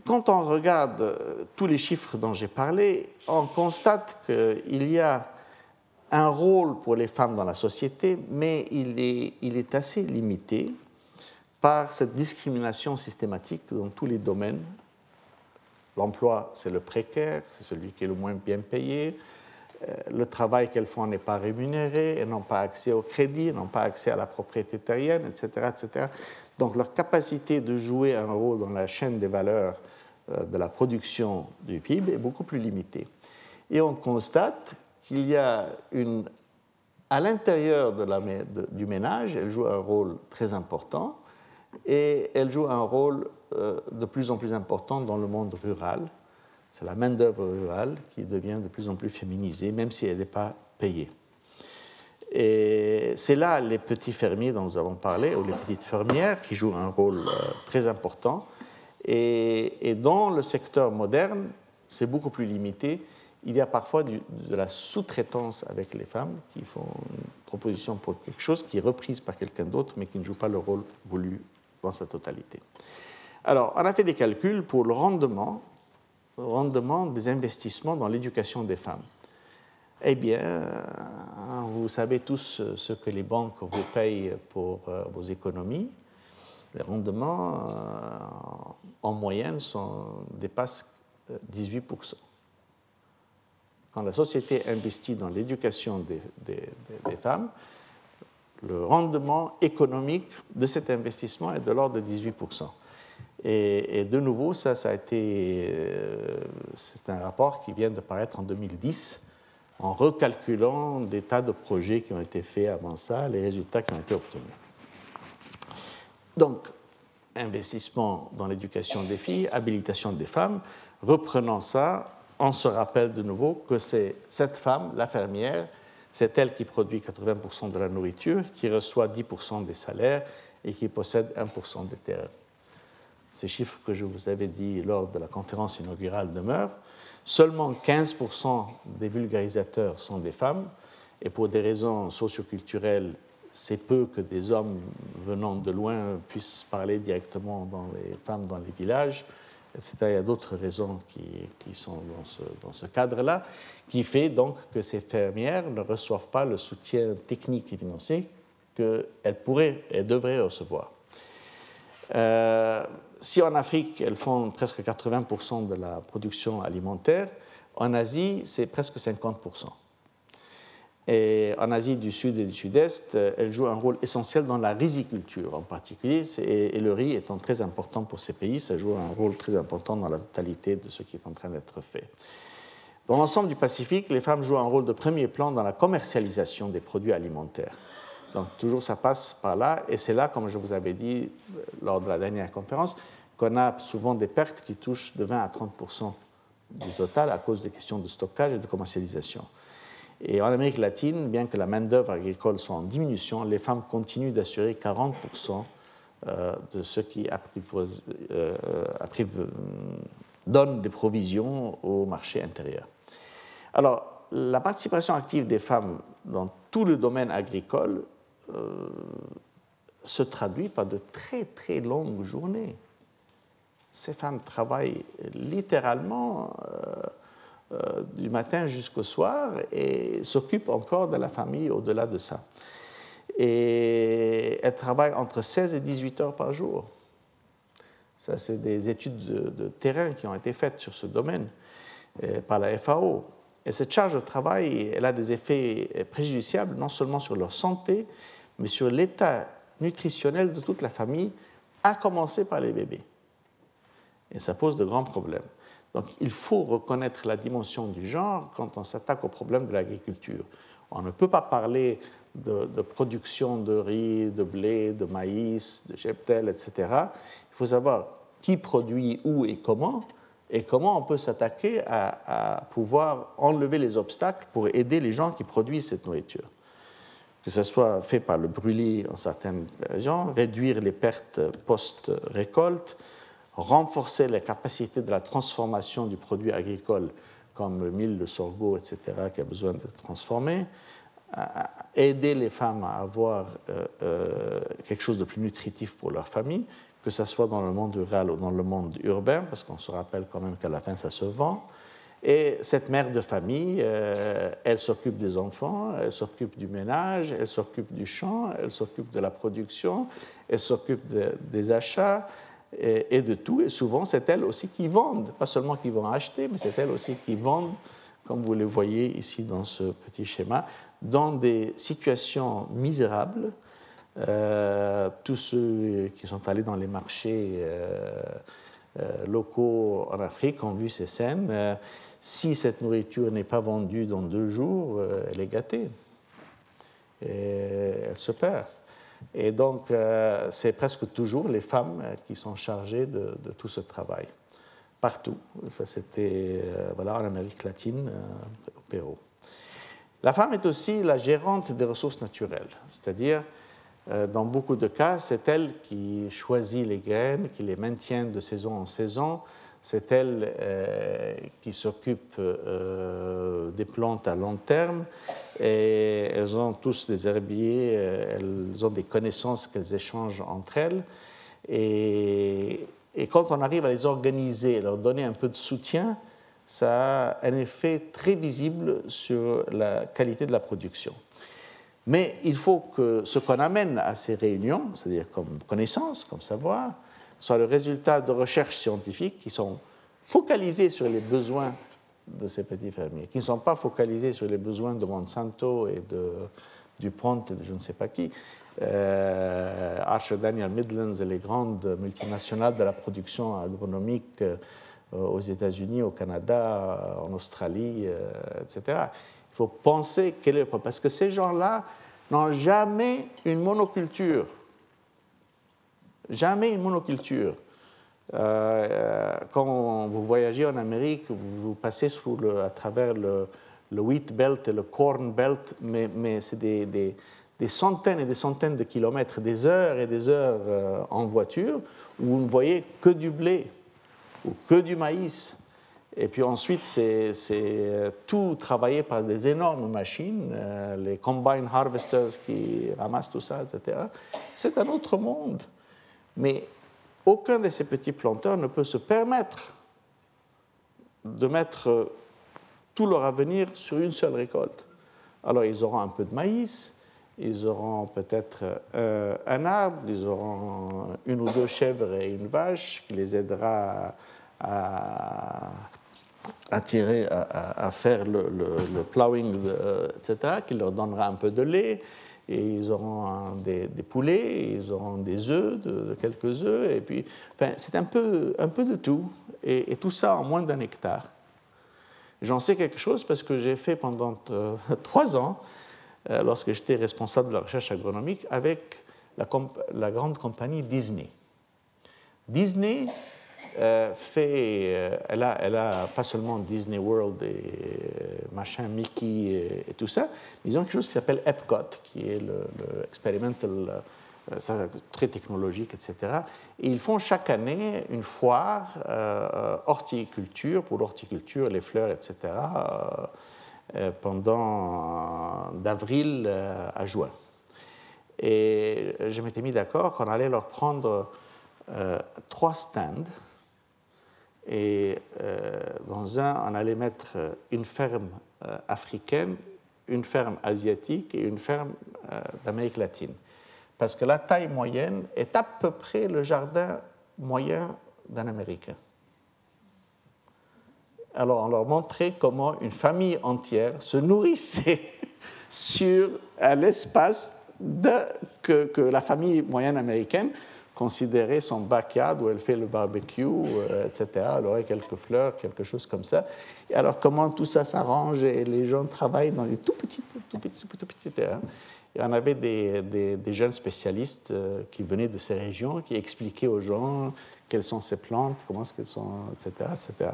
S2: quand on regarde euh, tous les chiffres dont j'ai parlé, on constate qu'il y a un rôle pour les femmes dans la société, mais il est, il est assez limité par cette discrimination systématique dans tous les domaines. L'emploi, c'est le précaire, c'est celui qui est le moins bien payé. Euh, le travail qu'elles font n'est pas rémunéré, elles n'ont pas accès au crédit, elles n'ont pas accès à la propriété terrienne, etc., etc. Donc leur capacité de jouer un rôle dans la chaîne des valeurs euh, de la production du PIB est beaucoup plus limitée. Et on constate qu'il y a une, à l'intérieur du ménage, elle joue un rôle très important, et elle joue un rôle euh, de plus en plus important dans le monde rural. C'est la main-d'œuvre rurale qui devient de plus en plus féminisée, même si elle n'est pas payée. Et c'est là les petits fermiers dont nous avons parlé, ou les petites fermières, qui jouent un rôle euh, très important. Et, dans le secteur moderne, c'est beaucoup plus limité. Il y a parfois de la sous-traitance avec les femmes qui font une proposition pour quelque chose qui est reprise par quelqu'un d'autre, mais qui ne joue pas le rôle voulu dans sa totalité. Alors, on a fait des calculs pour le rendement, rendement des investissements dans l'éducation des femmes. Eh bien, euh, vous savez tous ce que les banques vous payent pour euh, vos économies. Les rendements, euh, en moyenne, sont, dépassent 18%. Quand la société investit dans l'éducation des, des femmes, le rendement économique de cet investissement est de l'ordre de 18%. Et, de nouveau, ça, ça a été, euh, c'est un rapport qui vient de paraître en 2010, en recalculant des tas de projets qui ont été faits avant ça, les résultats qui ont été obtenus. Donc, investissement dans l'éducation des filles, habilitation des femmes, reprenant ça, on se rappelle de nouveau que c'est cette femme, la fermière, c'est elle qui produit 80% de la nourriture, qui reçoit 10% des salaires et qui possède 1% des terres. Ces chiffres que je vous avais dit lors de la conférence inaugurale demeurent. Seulement 15% des vulgarisateurs sont des femmes, et pour des raisons socioculturelles, c'est peu que des hommes venant de loin puissent parler directement dans les femmes dans les villages. Il y a d'autres raisons qui, qui sont dans ce, dans ce cadre-là, qui fait donc que ces fermières ne reçoivent pas le soutien technique et financier qu'elles pourraient et devraient recevoir. Euh, si en Afrique, elles font presque 80% de la production alimentaire, en Asie, c'est presque 50%. Et en Asie du Sud et du Sud-Est, euh, elle joue un rôle essentiel dans la riziculture en particulier, et le riz étant très important pour ces pays, ça joue un rôle très important dans la totalité de ce qui est en train d'être fait. Dans l'ensemble du Pacifique, les femmes jouent un rôle de premier plan dans la commercialisation des produits alimentaires. Donc toujours ça passe par là, et c'est là, comme je vous avais dit euh, lors de la dernière conférence, qu'on a souvent des pertes qui touchent de 20 à 30% du total à cause des questions de stockage et de commercialisation. Et en Amérique latine, bien que la main-d'œuvre agricole soit en diminution, les femmes continuent d'assurer 40% euh, de ce qui euh, donne des provisions au marché intérieur. Alors, la participation active des femmes dans tout le domaine agricole euh, se traduit par de très très longues journées. Ces femmes travaillent littéralement euh, du matin jusqu'au soir et s'occupe encore de la famille au-delà de ça. Et elle travaille entre 16 et 18 heures par jour. Ça, c'est des études de, terrain qui ont été faites sur ce domaine euh, par la FAO. Et cette charge de travail, elle a des effets préjudiciables non seulement sur leur santé, mais sur l'état nutritionnel de toute la famille, à commencer par les bébés. Et ça pose de grands problèmes. Donc il faut reconnaître la dimension du genre quand on s'attaque au problème de l'agriculture. On ne peut pas parler de, production de riz, de blé, de maïs, de cheptel, etc. Il faut savoir qui produit où et comment, et comment on peut s'attaquer à, à, pouvoir enlever les obstacles pour aider les gens qui produisent cette nourriture. Que ce soit fait par le brûlis en certaines régions, réduire les pertes post-récolte, renforcer les capacités de la transformation du produit agricole, comme le mil, le sorgho, etc., qui a besoin d'être transformé, aider les femmes à avoir quelque chose de plus nutritif pour leur famille, que ce soit dans le monde rural ou dans le monde urbain, parce qu'on se rappelle quand même qu'à la fin, ça se vend. Et cette mère de famille, euh, elle s'occupe des enfants, elle s'occupe du ménage, elle s'occupe du champ, elle s'occupe de la production, elle s'occupe des achats et, de tout. Et souvent, c'est elle aussi qui vend, pas seulement qui vont acheter, mais c'est elle aussi qui vend, comme vous le voyez ici dans ce petit schéma, dans des situations misérables euh, tous ceux qui sont allés dans les marchés euh, locaux en Afrique ont vu ces scènes. Si cette nourriture n'est pas vendue dans deux jours, elle est gâtée. Elle se perd. Et donc, c'est presque toujours les femmes qui sont chargées de, tout ce travail. Partout. Ça, c'était voilà, en Amérique latine, au Pérou. La femme est aussi la gérante des ressources naturelles, c'est-à-dire euh, dans beaucoup de cas, c'est elle qui choisit les graines, qui les maintient de saison en saison. C'est elle euh, qui s'occupe euh, des plantes à long terme. Et elles ont tous des herbiers, elles ont des connaissances qu'elles échangent entre elles. Et, et, quand on arrive à les organiser, leur donner un peu de soutien, ça a un effet très visible sur la qualité de la production. Mais il faut que ce qu'on amène à ces réunions, c'est-à-dire comme connaissance, comme savoir, soit le résultat de recherches scientifiques qui sont focalisées sur les besoins de ces petits fermiers, qui ne sont pas focalisés sur les besoins de Monsanto et de DuPont et de je ne sais pas qui. Euh, Archer Daniel Midlands et les grandes multinationales de la production agronomique euh, aux États-Unis, au Canada, en Australie, euh, etc. Il faut penser quel est le. Parce que ces gens-là n'ont jamais une monoculture. Jamais une monoculture. Euh, euh, quand vous voyagez en Amérique, vous passez sous le, à travers le, wheat belt et le corn belt, mais, c'est des, des, centaines et des centaines de kilomètres, des heures et des heures euh, en voiture, où vous ne voyez que du blé ou que du maïs. Et puis ensuite, c'est tout travaillé par des énormes machines, les combine harvesters qui ramassent tout ça, etc. C'est un autre monde. Mais aucun de ces petits planteurs ne peut se permettre de mettre euh, tout leur avenir sur une seule récolte. Alors ils auront un peu de maïs, ils auront peut-être un arbre, ils auront une ou deux chèvres et une vache qui les aidera à attirés à, faire le, le, plowing, etc., qui leur donnera un peu de lait. Et ils auront des, poulets, ils auront des œufs, quelques œufs. Et puis, enfin, c'est un peu, un peu de tout. Et, tout ça en moins d'un hectare. J'en sais quelque chose parce que j'ai fait pendant euh, trois ans, euh, lorsque j'étais responsable de la recherche agronomique, avec la grande compagnie Disney. Disney euh, fait, euh, elle, a, elle a pas seulement Disney World et euh, machin, Mickey et, tout ça, mais ils ont quelque chose qui s'appelle Epcot, qui est le, experimental, ça, très technologique, etc. Et ils font chaque année une foire horticulture, pour l'horticulture, les fleurs, etc., pendant d'avril à juin. Et je m'étais mis d'accord qu'on allait leur prendre trois stands et euh, dans un, on allait mettre une ferme euh, africaine, une ferme asiatique et une ferme euh, d'Amérique latine. Parce que la taille moyenne est à peu près le jardin moyen d'un Américain. Alors on leur montrait comment une famille entière se nourrissait sur l'espace que, que, la famille moyenne américaine considérer son backyard où elle fait le barbecue, euh, etc. Elle aurait quelques fleurs, quelque chose comme ça. Et alors, comment tout ça s'arrange et les gens travaillent dans des tout petits, tout petits, tout petits terrains. Et on avait des, des, jeunes spécialistes euh, qui venaient de ces régions, qui expliquaient aux gens quelles sont ces plantes, comment est-ce qu'elles sont, etc. etc.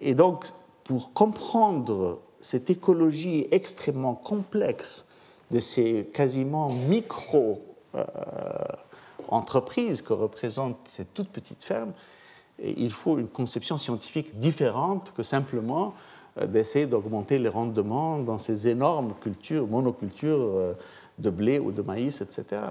S2: Et, donc, pour comprendre cette écologie extrêmement complexe de ces quasiment micro entreprise que représente cette toute petite ferme, il faut une conception scientifique différente que simplement d'essayer d'augmenter les rendements dans ces énormes cultures, monocultures de blé ou de maïs, etc.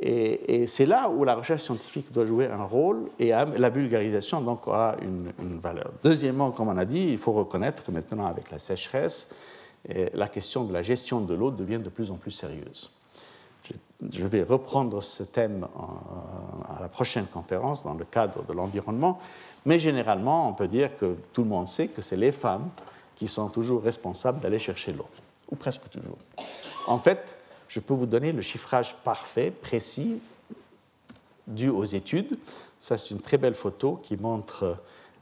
S2: Et, c'est là où la recherche scientifique doit jouer un rôle et la vulgarisation donc aura une, valeur. Deuxièmement, comme on a dit, il faut reconnaître que maintenant avec la sécheresse, la question de la gestion de l'eau devient de plus en plus sérieuse. Je vais reprendre ce thème à la prochaine conférence dans le cadre de l'environnement, mais généralement, on peut dire que tout le monde sait que c'est les femmes qui sont toujours responsables d'aller chercher l'eau, ou presque toujours. En fait, je peux vous donner le chiffrage parfait, précis, dû aux études. Ça, c'est une très belle photo qui montre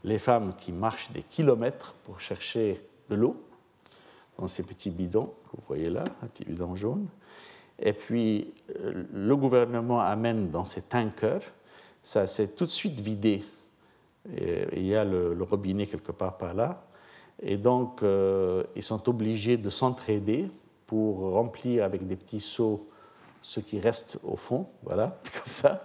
S2: les femmes qui marchent des kilomètres pour chercher de l'eau dans ces petits bidons que vous voyez là, un petit bidon jaune. Et puis, euh, le gouvernement amène dans ces tankers, ça s'est tout de suite vidé. Il y a le, robinet quelque part par là. Et donc, euh, ils sont obligés de s'entraider pour remplir avec des petits seaux ce qui reste au fond, voilà, comme ça,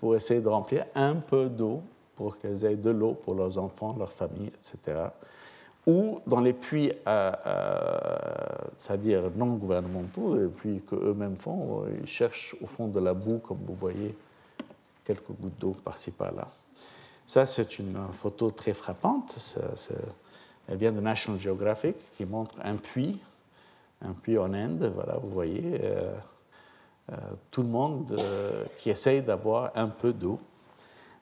S2: pour essayer de remplir un peu d'eau pour qu'elles aient de l'eau pour leurs enfants, leurs familles, etc. Ou dans les puits, c'est-à-dire non gouvernementaux, les puits qu'eux-mêmes font, ils cherchent au fond de la boue, comme vous voyez, quelques gouttes d'eau par-ci par-là. Ça, c'est une photo très frappante. elle vient de National Geographic, qui montre un puits un puits en Inde, voilà, vous voyez, euh, euh, tout le monde euh, qui essaye d'avoir un peu d'eau.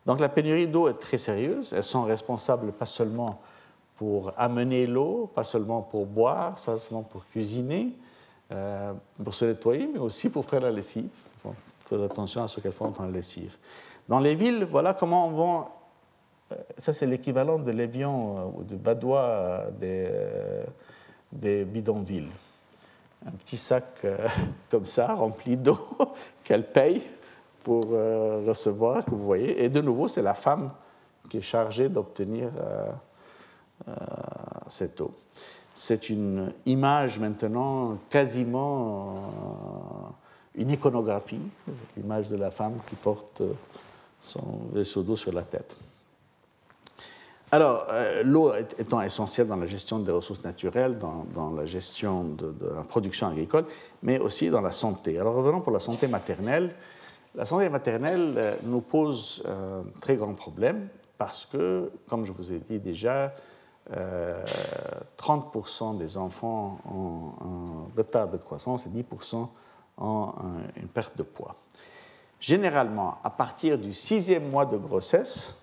S2: Donc la pénurie d'eau est très sérieuse. Elles sont responsables pas seulement pour amener l'eau, pas seulement pour boire, pas seulement pour cuisiner, pour se nettoyer, mais aussi pour faire la lessive. Il faut faire attention à ce qu'elles font dans la lessive. Dans les villes, voilà comment on vend. Ça, c'est l'équivalent de l'évian ou de badois des, bidonvilles un petit sac euh, comme ça, rempli d'eau, qu'elle paye pour euh, recevoir, que vous voyez. Et de nouveau, c'est la femme qui est chargée d'obtenir euh, cette eau. C'est une image maintenant quasiment une iconographie, l'image de la femme qui porte son vaisseau d'eau sur la tête. Alors, euh, l'eau étant essentielle dans la gestion des ressources naturelles, dans, la gestion de, la production agricole, mais aussi dans la santé. Alors, revenons pour la santé maternelle. La santé maternelle euh, nous pose un très grand problème parce que, comme je vous ai dit déjà, 30% euh, des enfants ont un retard de croissance et 10% ont une perte de poids. Généralement, à partir du sixième mois de grossesse,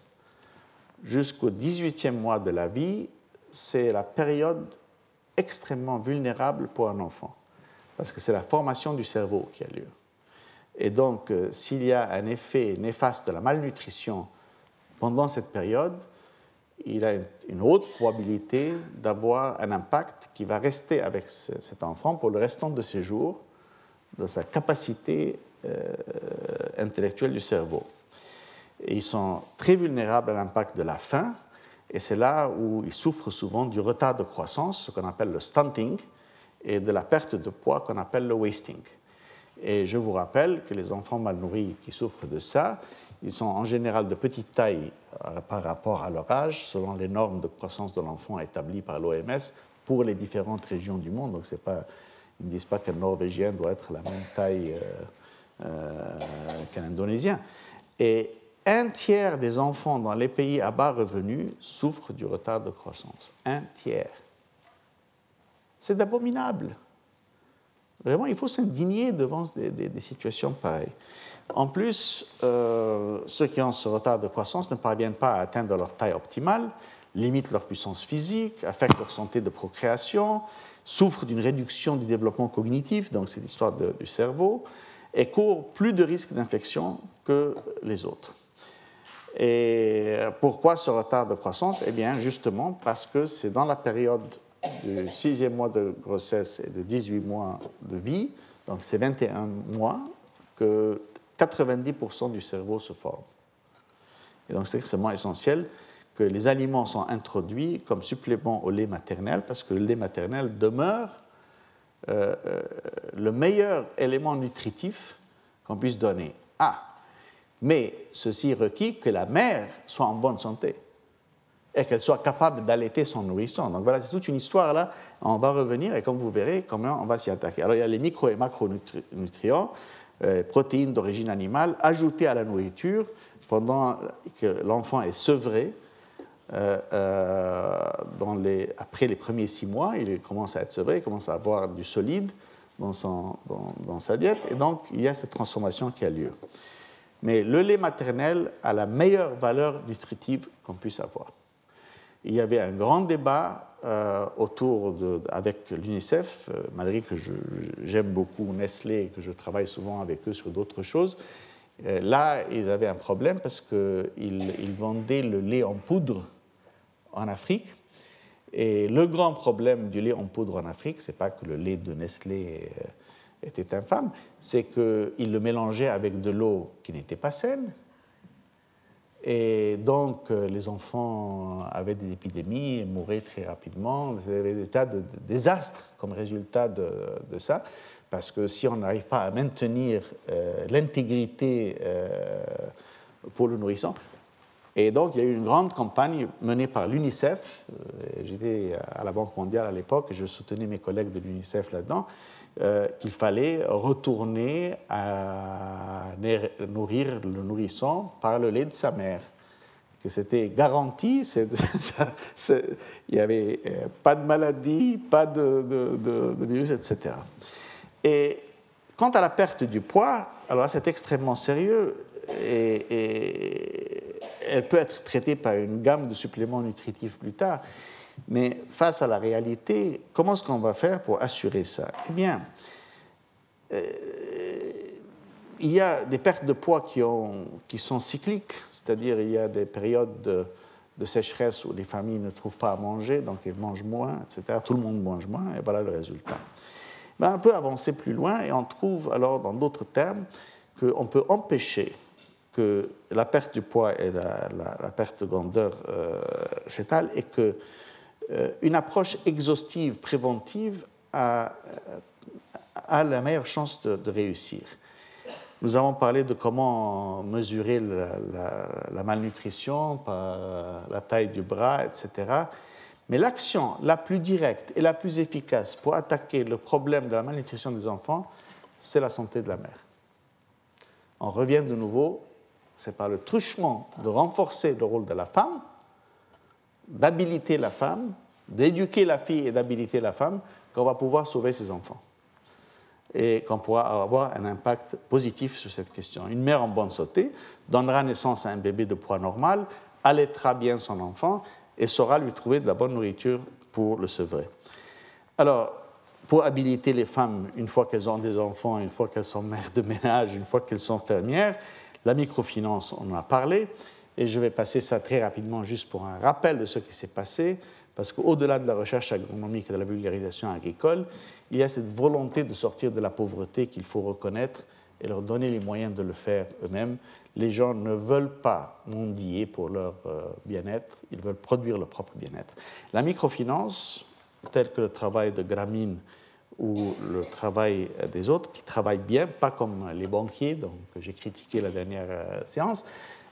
S2: jusqu'au 18e mois de la vie, c'est la période extrêmement vulnérable pour un enfant, parce que c'est la formation du cerveau qui a lieu. Et donc, euh, s'il y a un effet néfaste de la malnutrition pendant cette période, il a une haute probabilité d'avoir un impact qui va rester avec cet enfant pour le restant de ses jours, de sa capacité euh, intellectuelle du cerveau ils sont très vulnérables à l'impact de la faim, et c'est là où ils souffrent souvent du retard de croissance, ce qu'on appelle le stunting, et de la perte de poids qu'on appelle le wasting. Et je vous rappelle que les enfants mal nourris qui souffrent de ça, ils sont en général de petite taille euh, par rapport à leur âge, selon les normes de croissance de l'enfant établies par l'OMS pour les différentes régions du monde. Donc, ils ne disent pas qu'un Norvégien doit être la même taille euh, euh, qu'un Indonésien. Et un tiers des enfants dans les pays à bas revenus souffrent du retard de croissance. Un tiers. C'est abominable. Vraiment, il faut s'indigner devant des, situations pareilles. En plus, euh, ceux qui ont ce retard de croissance ne parviennent pas à atteindre leur taille optimale, limitent leur puissance physique, affectent leur santé de procréation, souffrent d'une réduction du développement cognitif, donc c'est l'histoire du cerveau, et courent plus de risques d'infection que les autres. Et pourquoi ce retard de croissance? Eh bien, justement parce que c'est dans la période du sixième mois de grossesse et de 18 mois de vie, donc c'est 21 mois, que 90% du cerveau se forme. Et donc c'est extrêmement essentiel que les aliments soient introduits comme supplément au lait maternel, parce que le lait maternel demeure euh, euh, le meilleur élément nutritif qu'on puisse donner. Ah, mais ceci requiert que la mère soit en bonne santé. et qu'elle soit capable d'allaiter son nourrisson. Donc voilà, c'est toute une histoire là. On va revenir et comme vous verrez, comment on va s'y attaquer. Alors il y a les micro et macronutriments, protéines d'origine animale, ajoutées à la nourriture pendant que l'enfant est sevré. Euh, euh, après les premiers six mois, il commence à être sevré, il commence à avoir du solide dans sa diète, et donc il y a cette transformation qui a lieu. Mais le lait maternel a la meilleure valeur nutritive qu'on puisse avoir. Il y avait un grand débat euh, autour de, avec l'UNICEF, euh, malgré que j'aime beaucoup Nestlé et que je travaille souvent avec eux sur d'autres choses. Euh, là, ils avaient un problème parce qu'ils ils vendaient le lait en poudre en Afrique. Et le grand problème du lait en poudre en Afrique, c'est pas que le lait de Nestlé était infâme, c'est qu'il le mélangeait avec de l'eau qui n'était pas saine. Et donc, euh, les enfants avaient des épidémies et mouraient très rapidement. Il y avait des tas de, désastres comme résultat de, ça. Parce que si on n'arrive pas à maintenir euh, l'intégrité euh, pour le nourrisson, et donc, il y a eu une grande campagne menée par l'UNICEF. J'étais à la Banque mondiale à l'époque et je soutenais mes collègues de l'UNICEF là-dedans. Euh, qu'il fallait retourner à nourrir le nourrisson par le lait de sa mère. Que c'était garanti, il n'y avait euh, pas de maladie, pas de, virus, etc. Et quant à la perte du poids, alors c'est extrêmement sérieux et, et, elle peut être traitée par une gamme de suppléments nutritifs plus tard. Mais face à la réalité, comment est-ce qu'on va faire pour assurer ça? Eh bien, euh, il y a des pertes de poids qui, ont, qui sont cycliques, c'est-à-dire il y a des périodes de, sécheresse où les familles ne trouvent pas à manger, donc elles mangent moins, etc. Tout le monde mange moins, et voilà le résultat. Ben, on peut avancer plus loin et on trouve alors, dans d'autres termes, qu'on peut empêcher que la perte du poids et la, perte de grandeur euh, fétale et que une approche exhaustive, préventive, a, la meilleure chance de, réussir. Nous avons parlé de comment mesurer la, malnutrition par la taille du bras, etc. Mais l'action la plus directe et la plus efficace pour attaquer le problème de la malnutrition des enfants, c'est la santé de la mère. On revient de nouveau, c'est par le truchement de renforcer le rôle de la femme d'habiliter la femme, d'éduquer la fille et d'habiliter la femme, qu'on va pouvoir sauver ses enfants. Et qu'on pourra avoir un impact positif sur cette question. Une mère en bonne santé donnera naissance à un bébé de poids normal, allaitera bien son enfant et saura lui trouver de la bonne nourriture pour le sevrer. Alors, pour habiliter les femmes, une fois qu'elles ont des enfants, une fois qu'elles sont mères de ménage, une fois qu'elles sont fermières, la microfinance, on en a parlé, et je vais passer ça très rapidement juste pour un rappel de ce qui s'est passé, parce qu'au-delà de la recherche agronomique et de la vulgarisation agricole, il y a cette volonté de sortir de la pauvreté qu'il faut reconnaître et leur donner les moyens de le faire eux-mêmes. Les gens ne veulent pas mendier pour leur euh, bien-être, ils veulent produire leur propre bien-être. La microfinance, telle que le travail de Gramine ou le travail des autres, qui travaillent bien, pas comme les banquiers, donc, j'ai critiqué la dernière euh, séance,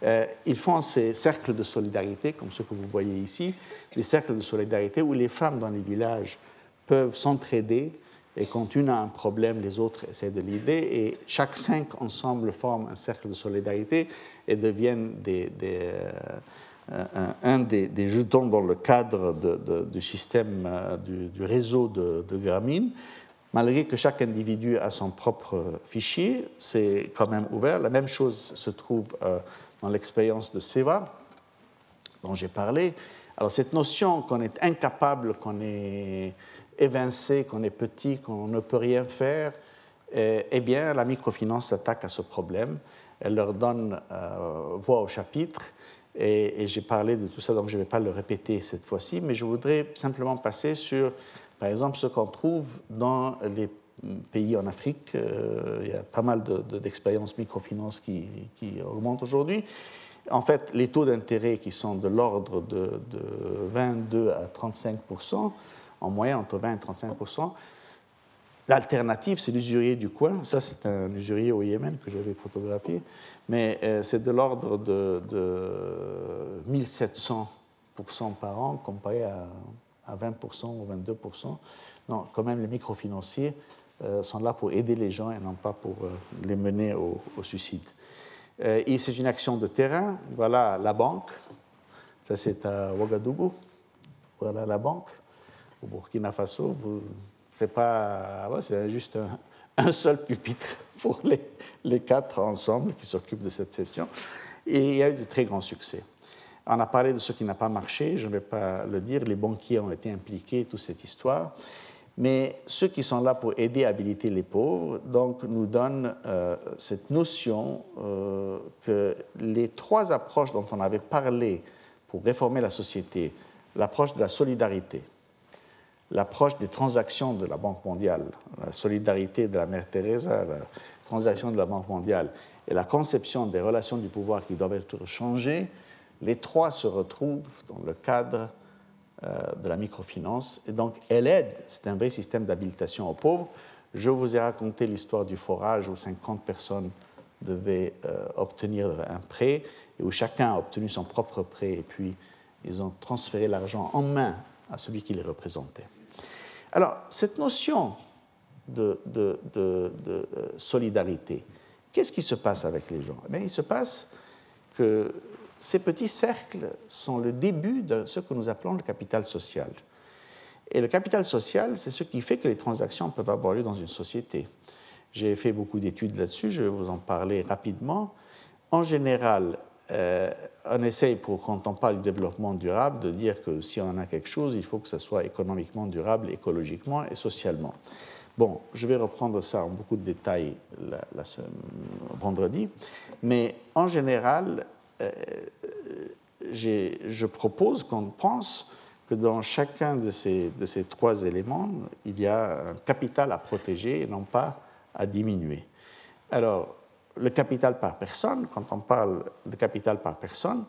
S2: euh, ils font ces cercles de solidarité, comme ceux que vous voyez ici, des cercles de solidarité où les femmes dans les villages peuvent s'entraider et quand une a un problème, les autres essaient de l'aider et chaque cinq ensemble forment un cercle de solidarité et deviennent euh, un, des, jetons dans le cadre du système euh, du, réseau de, de Gramine malgré que chaque individu a son propre fichier, c'est quand même ouvert. La même chose se trouve dans l'expérience de Seva, dont j'ai parlé. Alors cette notion qu'on est incapable, qu'on est évincé, qu'on est petit, qu'on ne peut rien faire, eh, eh bien la microfinance s'attaque à ce problème. Elle leur donne euh, voix au chapitre. Et, et j'ai parlé de tout ça, donc je ne vais pas le répéter cette fois-ci, mais je voudrais simplement passer sur, par exemple, ce qu'on trouve dans les pays en Afrique. Euh, il y a pas mal d'expériences microfinance qui, augmentent aujourd'hui. En fait, les taux d'intérêt qui sont de l'ordre de, 22 à 35% en moyenne entre 20 et 35% L'alternative, c'est l'usurier du coin. Ça, c'est un usurier au Yémen que j'avais photographié. Mais euh, c'est de l'ordre de, de 1700% par an comparé à, 20% ou 22%. Non, quand même, les microfinanciers sont là pour aider les gens et non pas pour euh, les mener au, suicide. Euh, et c'est une action de terrain. Voilà la banque. Ça, c'est à Ouagadougou. Voilà la banque. Au Burkina Faso, c'est pas, c'est juste un, seul pupitre pour les, les quatre ensemble qui s'occupent de cette session. Et il y a eu de très grands succès. On a parlé de ce qui n'a pas marché, je ne vais pas le dire, les banquiers ont été impliqués, toute cette histoire. Mais ceux qui sont là pour aider à habiliter les pauvres, donc, nous donnent euh, cette notion euh, que les trois approches dont on avait parlé pour réformer la société, l'approche de la solidarité, l'approche des transactions de la Banque mondiale, la solidarité de la Mère Teresa, la transaction de la Banque mondiale, et la conception des relations du pouvoir qui doivent être changées, les trois se retrouvent dans le cadre de la microfinance. Et donc, elle aide, c'est un vrai système d'habilitation aux pauvres. Je vous ai raconté l'histoire du forage où 50 personnes devaient euh, obtenir un prêt et où chacun a obtenu son propre prêt et puis ils ont transféré l'argent en main à celui qui les représentait. Alors, cette notion de, de, de, de euh, solidarité, qu'est-ce qui se passe avec les gens? Eh Il se passe que ces petits cercles sont le début de ce que nous appelons le capital social. Et le capital social, c'est ce qui fait que les transactions peuvent avoir lieu dans une société. J'ai fait beaucoup d'études là-dessus, je vais vous en parler rapidement. En général, euh, on essaye, pour, quand on parle du développement durable, de dire que si on a quelque chose, il faut que ce soit économiquement durable, écologiquement et socialement. Bon, je vais reprendre ça en beaucoup de détails vendredi, mais en général, je propose qu'on pense que dans chacun de ces, de trois éléments, il y a un capital à protéger et non pas à diminuer. Alors, le capital par personne, quand on parle de capital par personne,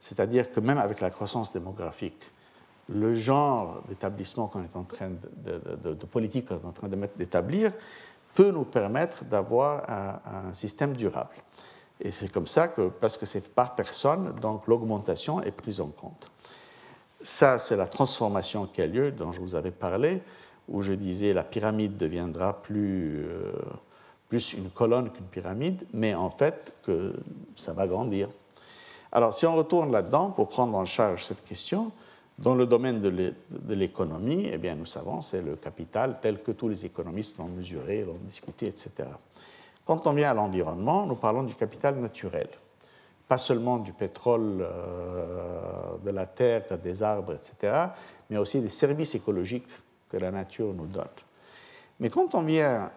S2: c'est-à-dire que même avec la croissance démographique, le genre d'établissement qu'on est en train de, de, politique qu'on est en train d'établir peut nous permettre d'avoir un, système durable. Et c'est comme ça que, parce que c'est par personne, donc l'augmentation est prise en compte. Ça, c'est la transformation qui a lieu, dont je vous avais parlé, où je disais la pyramide deviendra plus, euh, plus une colonne qu'une pyramide, mais en fait que ça va grandir. Alors, si on retourne là-dedans pour prendre en charge cette question, dans le domaine de l'économie, eh bien, nous savons, c'est le capital tel que tous les économistes l'ont mesuré, l'ont discuté, etc. Quand on vient à l'environnement, nous parlons du capital naturel, pas seulement du pétrole, euh, de la terre, des arbres, etc., mais aussi des services écologiques que la nature nous donne. Mais quand on vient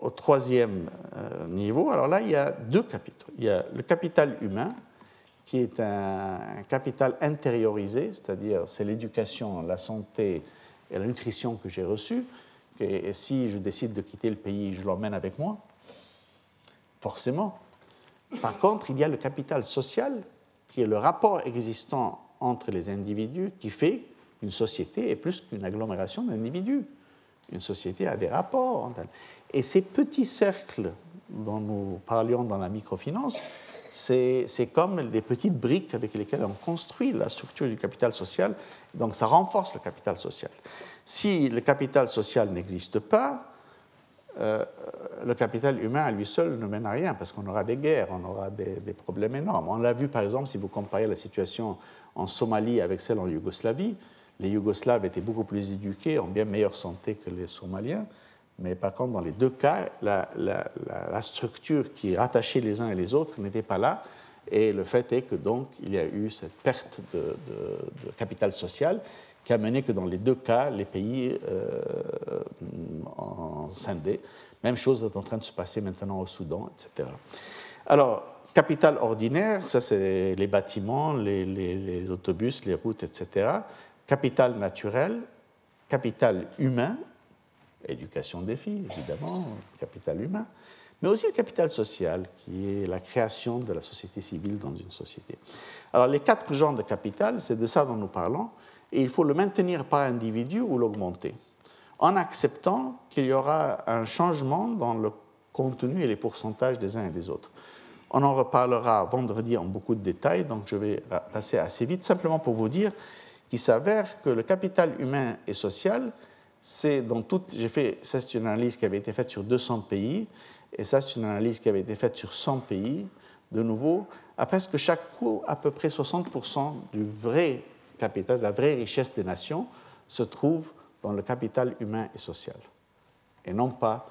S2: au troisième euh, niveau, alors là, il y a deux capitaux. Il y a le capital humain, qui est un capital intériorisé, c'est-à-dire c'est l'éducation, la santé et la nutrition que j'ai reçue. Et si je décide de quitter le pays, je l'emmène avec moi forcément. Par contre, il y a le capital social, qui est le rapport existant entre les individus, qui fait qu'une société est plus qu'une agglomération d'individus. Une société a des rapports. Et ces petits cercles dont nous parlions dans la microfinance, c'est comme des petites briques avec lesquelles on construit la structure du capital social. Donc ça renforce le capital social. Si le capital social n'existe pas, euh, le capital humain à lui seul ne mène à rien parce qu'on aura des guerres, on aura des, problèmes énormes. On l'a vu par exemple si vous comparez la situation en Somalie avec celle en Yougoslavie. Les Yougoslaves étaient beaucoup plus éduqués, en bien meilleure santé que les Somaliens, mais par contre dans les deux cas, la, structure qui rattachait les uns et les autres n'était pas là. Et le fait est que donc il y a eu cette perte de, de capital social qui a mené que dans les deux cas, les pays euh, en scindé. Même chose est en train de se passer maintenant au Soudan, etc. Alors, capital ordinaire, ça c'est les bâtiments, les, autobus, les routes, etc. Capital naturel, capital humain, éducation des filles, évidemment, capital humain, mais aussi le capital social, qui est la création de la société civile dans une société. Alors, les quatre genres de capital, c'est de ça dont nous parlons et il faut le maintenir par individu ou l'augmenter, en acceptant qu'il y aura un changement dans le contenu et les pourcentages des uns et des autres. On en reparlera vendredi en beaucoup de détails, donc je vais passer assez vite, simplement pour vous dire qu'il s'avère que le capital humain et social, c'est dans toute. J'ai fait. Ça, c'est une analyse qui avait été faite sur 200 pays, et ça, c'est une analyse qui avait été faite sur 100 pays. De nouveau, à presque chaque coup, à peu près 60% du vrai capital, la vraie richesse des nations, se trouve dans le capital humain et social, et non pas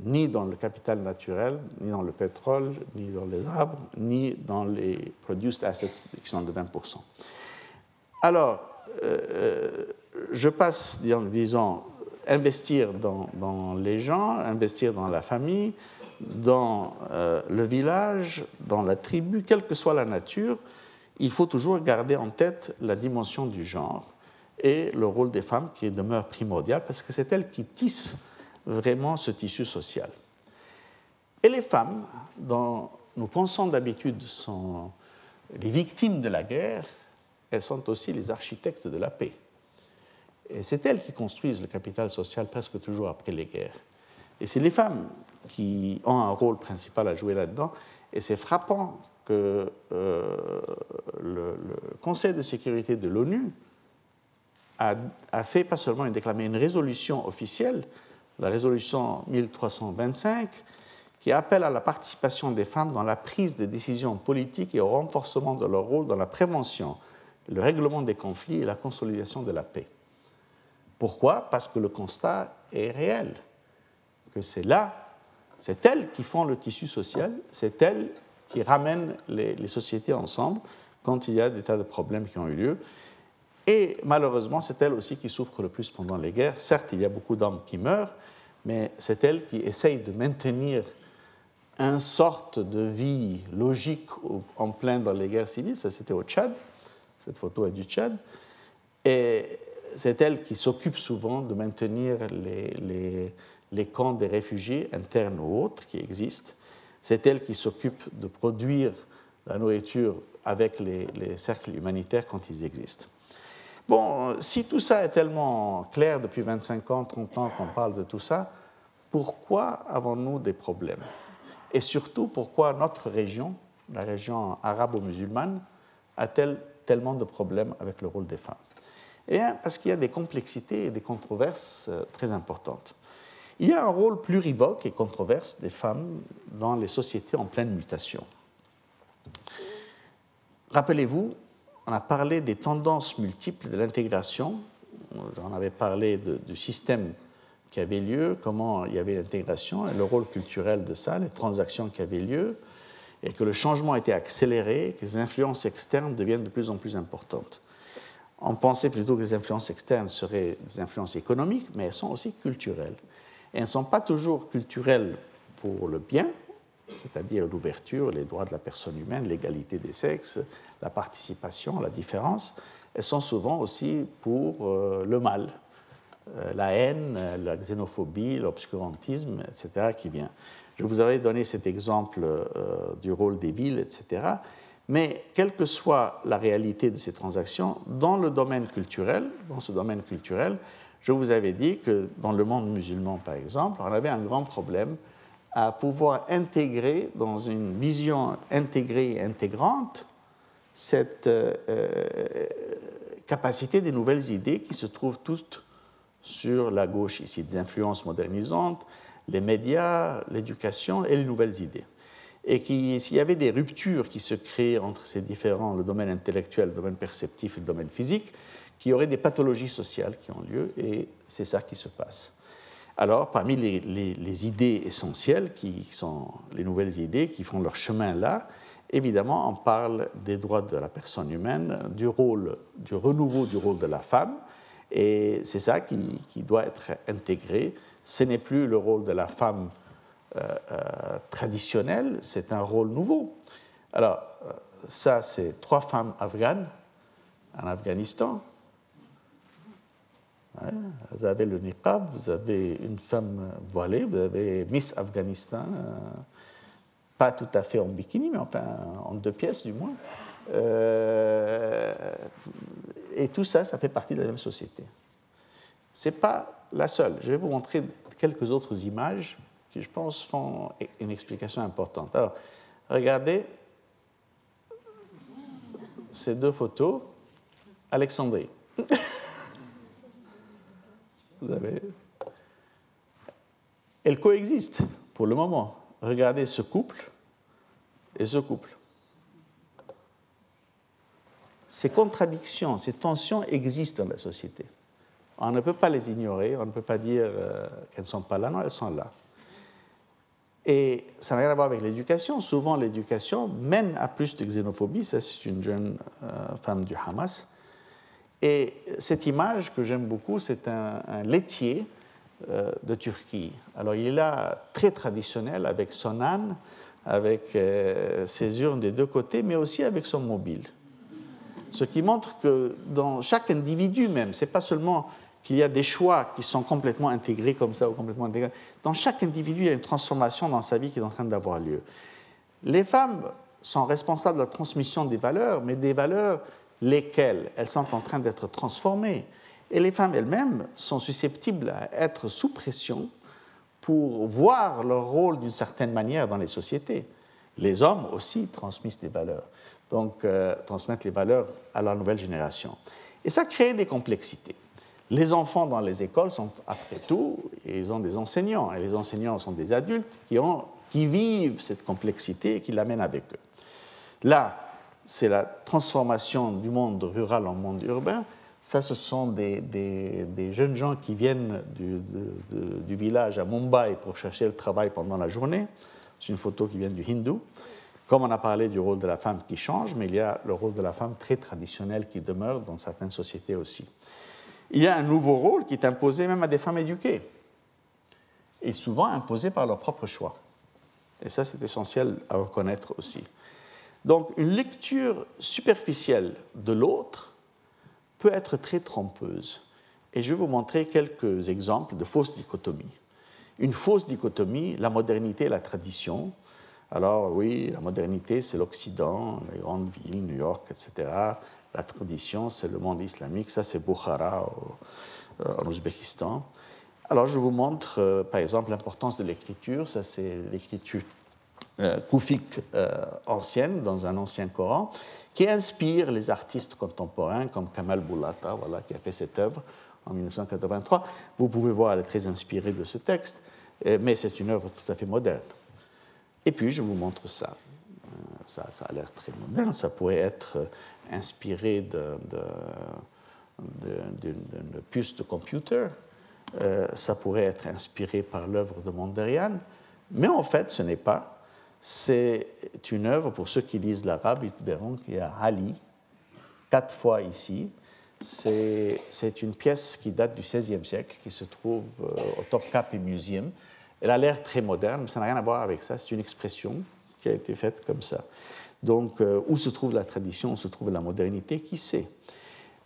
S2: ni dans le capital naturel, ni dans le pétrole, ni dans les arbres, ni dans les produced assets qui sont de 20%. Alors, euh, je passe, disons, investir dans, les gens, investir dans la famille, dans euh, le village, dans la tribu, quelle que soit la nature, il faut toujours garder en tête la dimension du genre et le rôle des femmes qui demeure primordial parce que c'est elles qui tissent vraiment ce tissu social. Et les femmes, dont nous pensons d'habitude sont les victimes de la guerre, elles sont aussi les architectes de la paix. Et c'est elles qui construisent le capital social presque toujours après les guerres. Et c'est les femmes qui ont un rôle principal à jouer là-dedans. Et c'est frappant que euh, Conseil de sécurité de l'ONU a, fait pas seulement déclamer une résolution officielle, la résolution 1325, qui appelle à la participation des femmes dans la prise de décisions politiques et au renforcement de leur rôle dans la prévention, le règlement des conflits et la consolidation de la paix. Pourquoi? Parce que le constat est réel, que c'est là, c'est elles qui font le tissu social, c'est elles qui ramènent les, sociétés ensemble quand il y a des tas de problèmes qui ont eu lieu. Et malheureusement, c'est elles aussi qui souffrent le plus pendant les guerres. Certes, il y a beaucoup d'hommes qui meurent, mais c'est elles qui essayent de maintenir une sorte de vie logique en plein dans les guerres civiles. Ça, c'était au Tchad. Cette photo est du Tchad. Et c'est elle qui s'occupe souvent de maintenir les, les, camps des réfugiés, internes ou autres, qui existent. C'est elle qui s'occupe de produire la nourriture avec les, les, cercles humanitaires quand ils existent. Bon, si tout ça est tellement clair depuis 25 ans, 30 ans qu'on parle de tout ça, pourquoi avons-nous des problèmes? Et surtout, pourquoi notre région, la région arabo-musulmane, a-t-elle tellement de problèmes avec le rôle des femmes? Et parce qu'il y a des complexités et des controverses euh, très importantes. Il y a un rôle plurivoque et controverse des femmes dans les sociétés en pleine mutation. Rappelez-vous, on a parlé des tendances multiples de l'intégration. On avait parlé du système qui avait lieu, comment il y avait l'intégration le rôle culturel de ça, les transactions qui avaient lieu, et que le changement été accéléré, que les influences externes deviennent de plus en plus importantes on pensait plutôt que les influences externes seraient des influences économiques, mais elles sont aussi culturelles. Et elles ne sont pas toujours culturelles pour le bien, c'est-à-dire l'ouverture, les droits de la personne humaine, l'égalité des sexes, la participation, la différence. Elles sont souvent aussi pour euh, le mal, euh, la haine, la xénophobie, l'obscurantisme, etc. qui vient. Je vous avais donné cet exemple euh, du rôle des villes, etc. Mais quelle que soit la réalité de ces transactions, dans le domaine culturel, dans ce domaine culturel, je vous avais dit que dans le monde musulman, par exemple, on avait un grand problème à pouvoir intégrer dans une vision intégrée et intégrante cette euh, euh, capacité des nouvelles idées qui se trouvent toutes sur la gauche ici, des influences modernisantes, les médias, l'éducation et les nouvelles idées et s'il y avait des ruptures qui se créaient entre ces différents, le domaine intellectuel, le domaine perceptif et le domaine physique, qu'il y aurait des pathologies sociales qui ont lieu, et c'est ça qui se passe. Alors, parmi les, idées essentielles, qui sont les nouvelles idées qui font leur chemin là, évidemment, on parle des droits de la personne humaine, du rôle, du renouveau du rôle de la femme, et c'est ça qui, doit être intégré. Ce n'est plus le rôle de la femme euh, euh, traditionnel, c'est un rôle nouveau. Alors, euh, ça, c'est trois femmes afghanes en Afghanistan. Vous avez le niqab, vous avez une femme voilée, vous avez Miss Afghanistan, pas tout à fait en bikini, mais enfin en deux pièces du moins. et tout ça, ça fait partie de la même société. Ce n'est pas la seule. Je vais vous montrer quelques autres images je pense, font une explication importante. Alors, regardez ces deux photos, Alexandrie. Vous avez... Elles coexistent pour le moment. Regardez ce couple et ce couple. Ces contradictions, ces tensions existent dans la société. On ne peut pas les ignorer, on ne peut pas dire euh, qu'elles ne sont pas là, non, elles sont là. Et ça n'a rien à voir avec l'éducation. Souvent, l'éducation mène à plus de xénophobie. Ça, c'est une jeune euh, femme du Hamas. Et cette image que j'aime beaucoup, c'est un, laitier euh, de Turquie. Alors, il est là très traditionnel avec son âne, avec ses urnes des deux côtés, mais aussi avec son mobile. Ce qui montre que dans chaque individu même, c'est pas seulement qu'il y a des choix qui sont complètement intégrés comme ça ou complètement intégrés. Dans chaque individu, il y a une transformation dans sa vie qui est en train d'avoir lieu. Les femmes sont responsables de la transmission des valeurs, mais des valeurs lesquelles elles sont en train d'être transformées. Et les femmes elles-mêmes sont susceptibles à être sous pression pour voir leur rôle d'une certaine manière dans les sociétés. Les hommes aussi transmettent des valeurs donc euh, transmettre les valeurs à la nouvelle génération. Et ça crée des complexités. Les enfants dans les écoles sont, après tout, ils ont des enseignants, et les enseignants sont des adultes qui, ont, qui vivent cette complexité et qui l'amènent avec eux. Là, c'est la transformation du monde rural en monde urbain. Ça, ce sont des, jeunes gens qui viennent du, du, village à Mumbai pour chercher le travail pendant la journée. C'est une photo qui vient du hindou. Comme on a parlé du rôle de la femme qui change, mais il y a le rôle de la femme très traditionnel qui demeure dans certaines sociétés aussi. Il y a un nouveau rôle qui est imposé même à des femmes éduquées, et souvent imposé par leur propre choix. Et ça, c'est essentiel à reconnaître aussi. Donc, une lecture superficielle de l'autre peut être très trompeuse. Et je vais vous montrer quelques exemples de fausses dichotomies. Une fausse dichotomie, la modernité et la tradition, alors oui, la modernité, c'est l'Occident, les grandes villes, New York, etc. La tradition, c'est le monde islamique, ça c'est Bukhara euh, en Ouzbékistan. Alors je vous montre euh, par exemple l'importance de l'écriture, ça c'est l'écriture koufique ancienne dans un ancien Coran, qui inspire les artistes contemporains comme Kamal Boulata, voilà, qui a fait cette œuvre en 1983. Vous pouvez voir, elle est très inspirée de ce texte, mais c'est une œuvre tout à fait moderne. Et puis, je vous montre ça. Euh, ça, a l'air très moderne. Ça pourrait être euh, inspiré d'une puce de computer. Euh, ça pourrait être inspiré par l'œuvre de Mondrian. Mais en fait, ce n'est pas. C'est une œuvre, pour ceux qui lisent l'arabe, qu'il y a Ali, quatre fois ici. C'est une pièce qui date du XVIe siècle, qui se trouve au Topkapi Museum. Elle a l'air très moderne, mais ça n'a rien à voir avec ça. C'est une expression qui a été faite comme ça. Donc, euh, où se trouve la tradition, où se trouve la modernité, qui sait?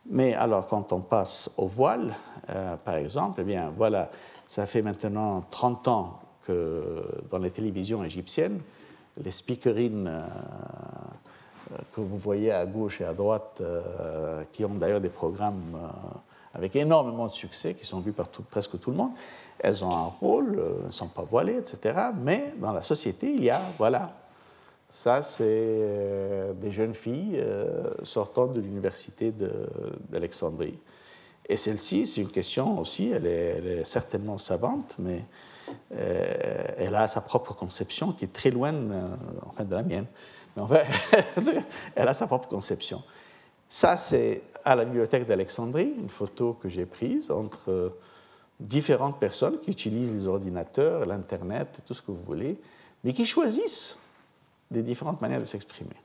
S2: Mais alors, quand on passe au voile, euh, par exemple, eh bien, voilà, ça fait maintenant 30 ans que dans les télévisions égyptiennes, les speakerines euh, que vous voyez à gauche et à droite, qui ont d'ailleurs des programmes avec énormément de succès, qui sont vus par presque tout le monde, elles ont un rôle, euh, elles ne sont pas voilées, etc. Mais dans la société, il y a, voilà, ça c'est euh, des jeunes filles euh, sortant de l'université d'Alexandrie. Et celle-ci, c'est une question aussi, elle est, certainement savante, mais elle a sa propre conception qui est très loin enfin, de la mienne. Mais elle a sa propre conception. Ça, c'est à la bibliothèque d'Alexandrie, une photo que j'ai prise entre différentes personnes qui utilisent les ordinateurs, l'Internet, tout ce que vous voulez, mais qui choisissent des différentes manières de s'exprimer.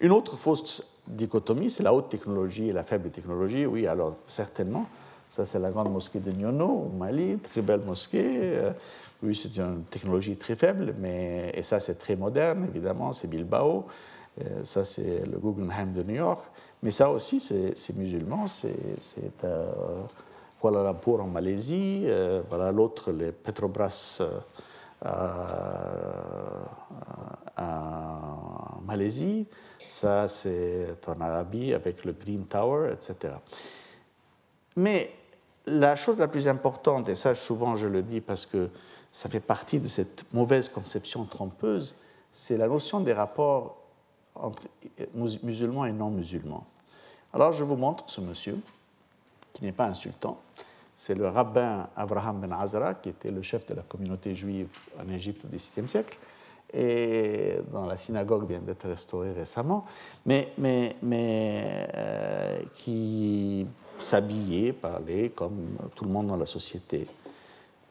S2: Une autre fausse dichotomie, c'est la haute technologie et la faible technologie. Oui, alors certainement, ça c'est la grande mosquée de Nyono au Mali, très belle mosquée. Euh, oui, c'est une technologie très faible, mais et ça c'est très moderne, évidemment, c'est Bilbao. Euh, ça c'est le Guggenheim de New York. Mais ça aussi, c'est musulman, c'est euh, Kuala Lumpur en Malaisie, euh, voilà l'autre, les Petrobras en Malaisie, ça c'est en Arabie avec le Green Tower, etc. Mais la chose la plus importante, et ça souvent je le dis parce que ça fait partie de cette mauvaise conception trompeuse, c'est la notion des rapports entre musulmans et non musulmans. Alors je vous montre ce monsieur, qui n'est pas insultant. C'est le rabbin Abraham ben Azra, qui était le chef de la communauté juive en Égypte au XVIe siècle, et dans la synagogue vient d'être restaurée récemment, mais, mais, mais euh, qui s'habillait, parlait comme tout le monde dans la société.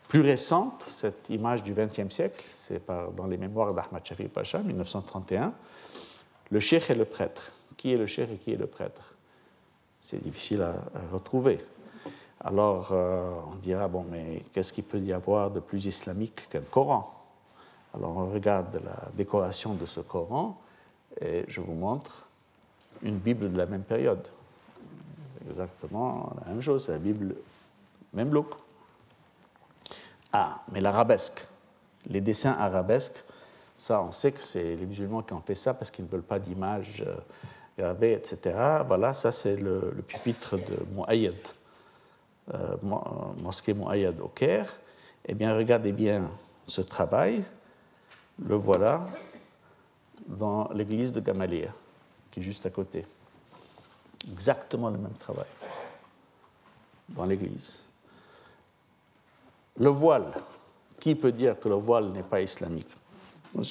S2: Plus récente, cette image du XXe siècle, c'est dans les mémoires d'Ahmad Shafi Pacha, 1931, le cheikh et le prêtre. Qui est le cheikh et qui est le prêtre? C'est difficile à, retrouver. Alors euh, on dira, bon, mais qu'est-ce qu'il peut y avoir de plus islamique qu'un Coran? Alors on regarde la décoration de ce Coran et je vous montre une Bible de la même période. Exactement la même chose, c'est la Bible, même look. Ah, mais l'arabesque, les dessins arabesques, ça, on sait que c'est les musulmans qui ont fait ça parce qu'ils ne veulent pas d'images euh, gravées, etc. Voilà, ça, c'est le, pupitre de Mouayyad, euh, mosquée Mouayyad au Caire. Eh bien, regardez bien ce travail. Le voilà dans l'église de Gamaliel, qui est juste à côté. Exactement le même travail dans l'église. Le voile, qui peut dire que le voile n'est pas islamique? Moi,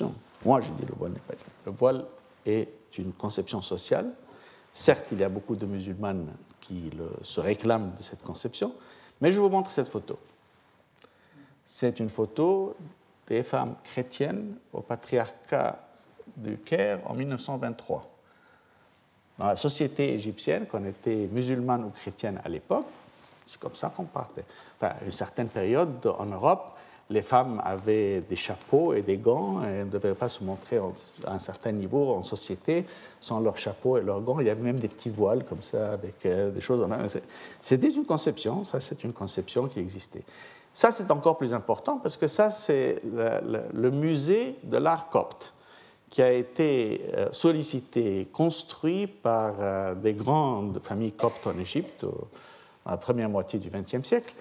S2: je dis le voile n'est pas islamique. Le voile est une conception sociale. Certes, il y a beaucoup de musulmanes qui se réclament de cette conception, mais je vous montre cette photo. C'est une photo des femmes chrétiennes au patriarcat du Caire en 1923. Dans la société égyptienne, qu'on était musulmane ou chrétienne à l'époque, c'est comme ça qu'on partait. Enfin, une certaine période en Europe, les femmes avaient des chapeaux et des gants et ne devaient pas se montrer à un certain niveau en société sans leurs chapeaux et leurs gants. Il y avait même des petits voiles comme ça avec euh, des choses. C'était une conception, ça c'est une conception qui existait. Ça c'est encore plus important parce que ça c'est le, musée de l'art copte qui a été euh, sollicité, construit par euh, des grandes familles coptes en Égypte la première moitié du XXe siècle.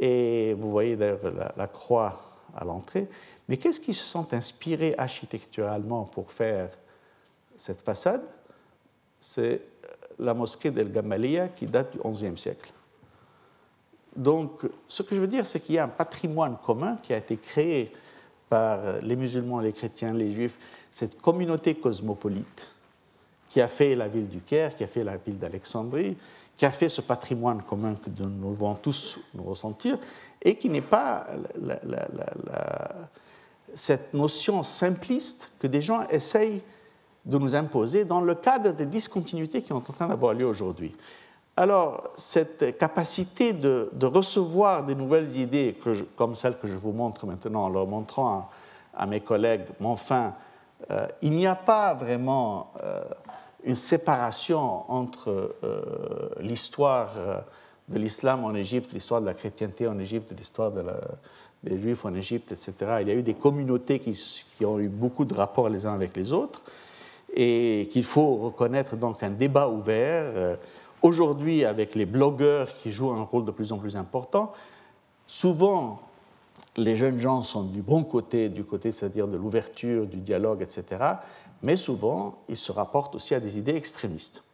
S2: Et vous voyez d'ailleurs la, croix à l'entrée. Mais qu'est-ce qui se sont inspirés architecturalement pour faire cette façade? C'est la mosquée d'El Gamaliya qui date du XIe siècle. Donc, ce que je veux dire, c'est qu'il y a un patrimoine commun qui a été créé par les musulmans, les chrétiens, les juifs, cette communauté cosmopolite qui a fait la ville du Caire, qui a fait la ville d'Alexandrie, qui a fait ce patrimoine commun que nous devons tous nous ressentir, et qui n'est pas cette notion simpliste que des gens essayent de nous imposer dans le cadre des discontinuités qui sont en train d'avoir lieu aujourd'hui. Alors, cette capacité de, recevoir des nouvelles idées, comme celles que je vous montre maintenant en leur montrant à, mes collègues, mais enfin, euh, il n'y a pas vraiment euh, une séparation entre euh, l'histoire de l'islam en Égypte, l'histoire de la chrétienté en Égypte, l'histoire des juifs en Égypte, etc. Il y a eu des communautés qui, qui, ont eu beaucoup de rapports les uns avec les autres et qu'il faut reconnaître donc un débat ouvert. Euh, aujourd'hui, avec les blogueurs qui jouent un rôle de plus en plus important, souvent les jeunes gens sont du bon côté, du côté, c'est-à-dire de l'ouverture, du dialogue, etc mais souvent, il se rapporte aussi à des idées extrémistes.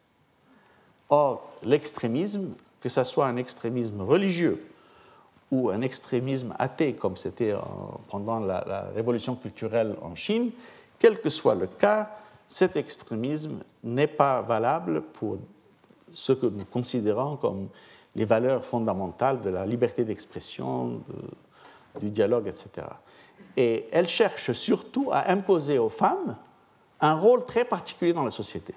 S2: Or, l'extrémisme, que ce soit un extrémisme religieux ou un extrémisme athée, comme c'était pendant la, révolution culturelle en Chine, quel que soit le cas, cet extrémisme n'est pas valable pour ce que nous considérons comme les valeurs fondamentales de la liberté d'expression, du dialogue, etc. Et elle cherche surtout à imposer aux femmes un rôle très particulier dans la société.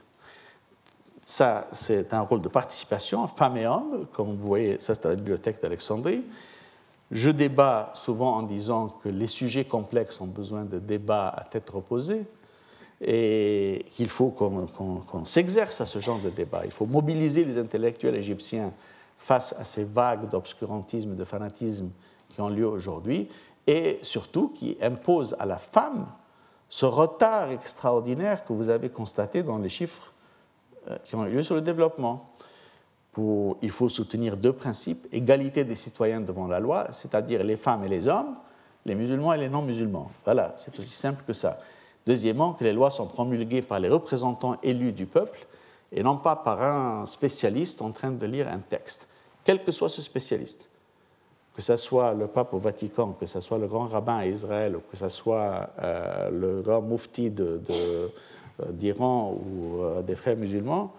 S2: Ça, c'est un rôle de participation, femmes et hommes, comme vous voyez, ça c'est la bibliothèque d'Alexandrie. Je débat souvent en disant que les sujets complexes ont besoin de débats à tête reposée et qu'il faut qu'on s'exerce à ce genre de débat. Il faut mobiliser les intellectuels égyptiens face à ces vagues d'obscurantisme, de fanatisme qui ont lieu aujourd'hui et surtout qui imposent à la femme ce retard extraordinaire que vous avez constaté dans les chiffres euh, qui ont eu lieu sur le développement. Il faut soutenir deux principes, égalité des citoyens devant la loi, c'est-à-dire les femmes et les hommes, les musulmans et les non-musulmans. Voilà, c'est aussi simple que ça. Deuxièmement, que les lois sont promulguées par les représentants élus du peuple et non pas par un spécialiste en train de lire un texte, quel que soit ce spécialiste. Que ce soit le pape au Vatican, que ce soit le grand rabbin à Israël, ou que ce soit euh, le grand moufti euh, d'Iran ou euh, des frères musulmans,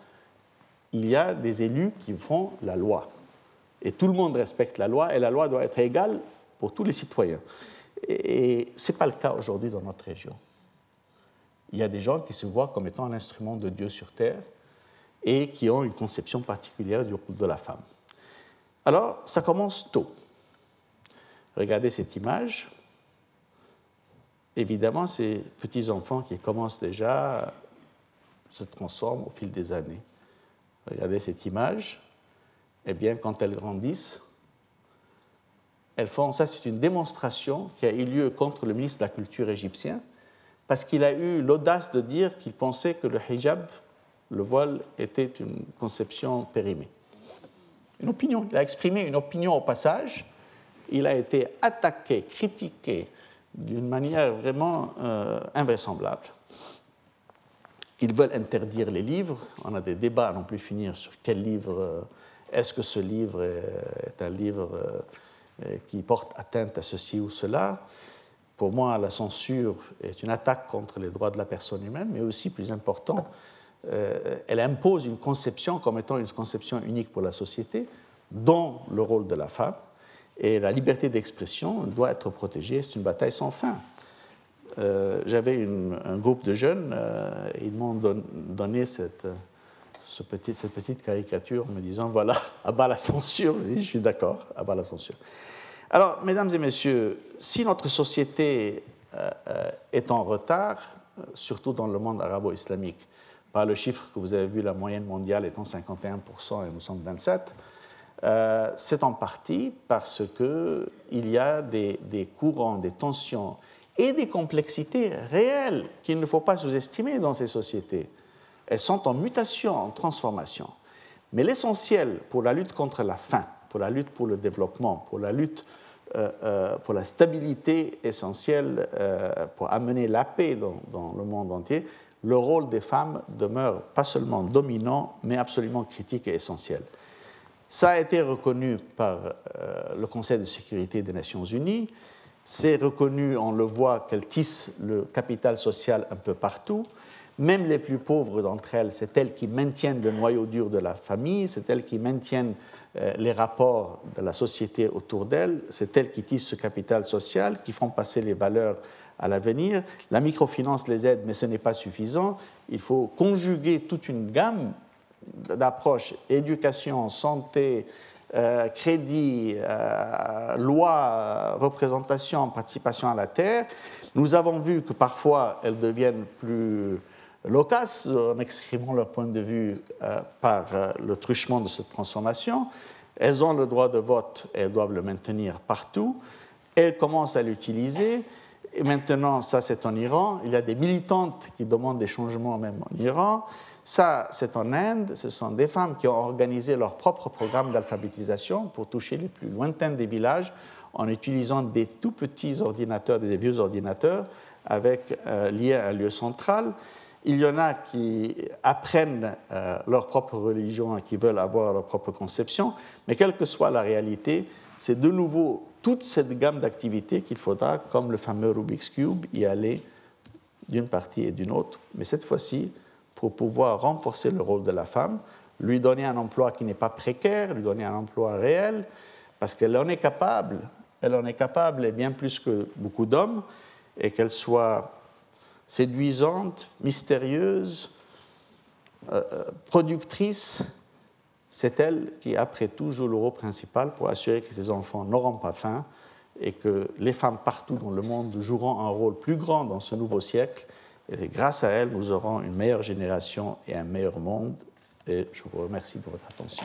S2: il y a des élus qui font la loi. Et tout le monde respecte la loi, et la loi doit être égale pour tous les citoyens. Et ce n'est pas le cas aujourd'hui dans notre région. Il y a des gens qui se voient comme étant un instrument de Dieu sur terre et qui ont une conception particulière du rôle de la femme. Alors, ça commence tôt. Regardez cette image. Évidemment, ces petits-enfants qui commencent déjà se transforment au fil des années. Regardez cette image. Eh bien, quand elles grandissent, elles font ça, c'est une démonstration qui a eu lieu contre le ministre de la Culture égyptien, parce qu'il a eu l'audace de dire qu'il pensait que le hijab, le voile, était une conception périmée. Une opinion. Il a exprimé une opinion au passage. Il a été attaqué, critiqué d'une manière vraiment euh, invraisemblable. Ils veulent interdire les livres. On a des débats à non plus finir sur quel livre. Euh, est-ce que ce livre est, un livre euh, qui porte atteinte à ceci ou cela pour moi, la censure est une attaque contre les droits de la personne humaine, mais aussi, plus important, euh, elle impose une conception comme étant une conception unique pour la société, dont le rôle de la femme. Et la liberté d'expression doit être protégée. C'est une bataille sans fin. Euh, j'avais un groupe de jeunes, euh, ils m'ont donné cette, petite caricature en me disant voilà, abat la censure. Je suis d'accord, abat la censure. Alors, mesdames et messieurs, si notre société euh, euh, est en retard, euh, surtout dans le monde arabo-islamique, par le chiffre que vous avez vu, la moyenne mondiale étant 51% et nous sommes 27%, c'est en partie parce qu'il y a des, des, courants, des tensions et des complexités réelles qu'il ne faut pas sous-estimer dans ces sociétés. Elles sont en mutation, en transformation. Mais l'essentiel pour la lutte contre la faim, pour la lutte pour le développement, pour la lutte pour la stabilité essentielle, euh, pour amener la paix dans, le monde entier, le rôle des femmes demeure pas seulement dominant, mais absolument critique et essentiel. Ça a été reconnu par le Conseil de sécurité des Nations Unies. C'est reconnu, on le voit, qu'elles tissent le capital social un peu partout. Même les plus pauvres d'entre elles, c'est elles qui maintiennent le noyau dur de la famille, c'est elles qui maintiennent euh, les rapports de la société autour d'elle, c'est elles qui tissent ce capital social, qui font passer les valeurs à l'avenir. La microfinance les aide, mais ce n'est pas suffisant. Il faut conjuguer toute une gamme d'approches, éducation, santé, euh, crédit, euh, loi, représentation, participation à la terre. Nous avons vu que parfois elles deviennent plus loquaces en exprimant leur point de vue euh, par euh, le truchement de cette transformation. Elles ont le droit de vote et elles doivent le maintenir partout. Elles commencent à l'utiliser. Et maintenant, ça c'est en Iran. Il y a des militantes qui demandent des changements même en Iran. Ça, c'est en Inde. Ce sont des femmes qui ont organisé leur propre programme d'alphabétisation pour toucher les plus lointains des villages en utilisant des tout petits ordinateurs, des vieux ordinateurs, avec euh, liés à un lieu central. Il y en a qui apprennent euh, leur propre religion et qui veulent avoir leur propre conception, mais quelle que soit la réalité, c'est de nouveau toute cette gamme d'activités qu'il faudra, comme le fameux Rubik's Cube, y aller d'une partie et d'une autre, mais cette fois-ci pour pouvoir renforcer le rôle de la femme, lui donner un emploi qui n'est pas précaire, lui donner un emploi réel, parce qu'elle en est capable, elle en est capable et bien plus que beaucoup d'hommes, et qu'elle soit séduisante, mystérieuse, euh, euh, productrice, c'est elle qui, après tout, joue le rôle principal pour assurer que ses enfants n'auront pas faim et que les femmes partout dans le monde joueront un rôle plus grand dans ce nouveau siècle. Et grâce à elle, nous aurons une meilleure génération et un meilleur monde. Et je vous remercie de votre attention.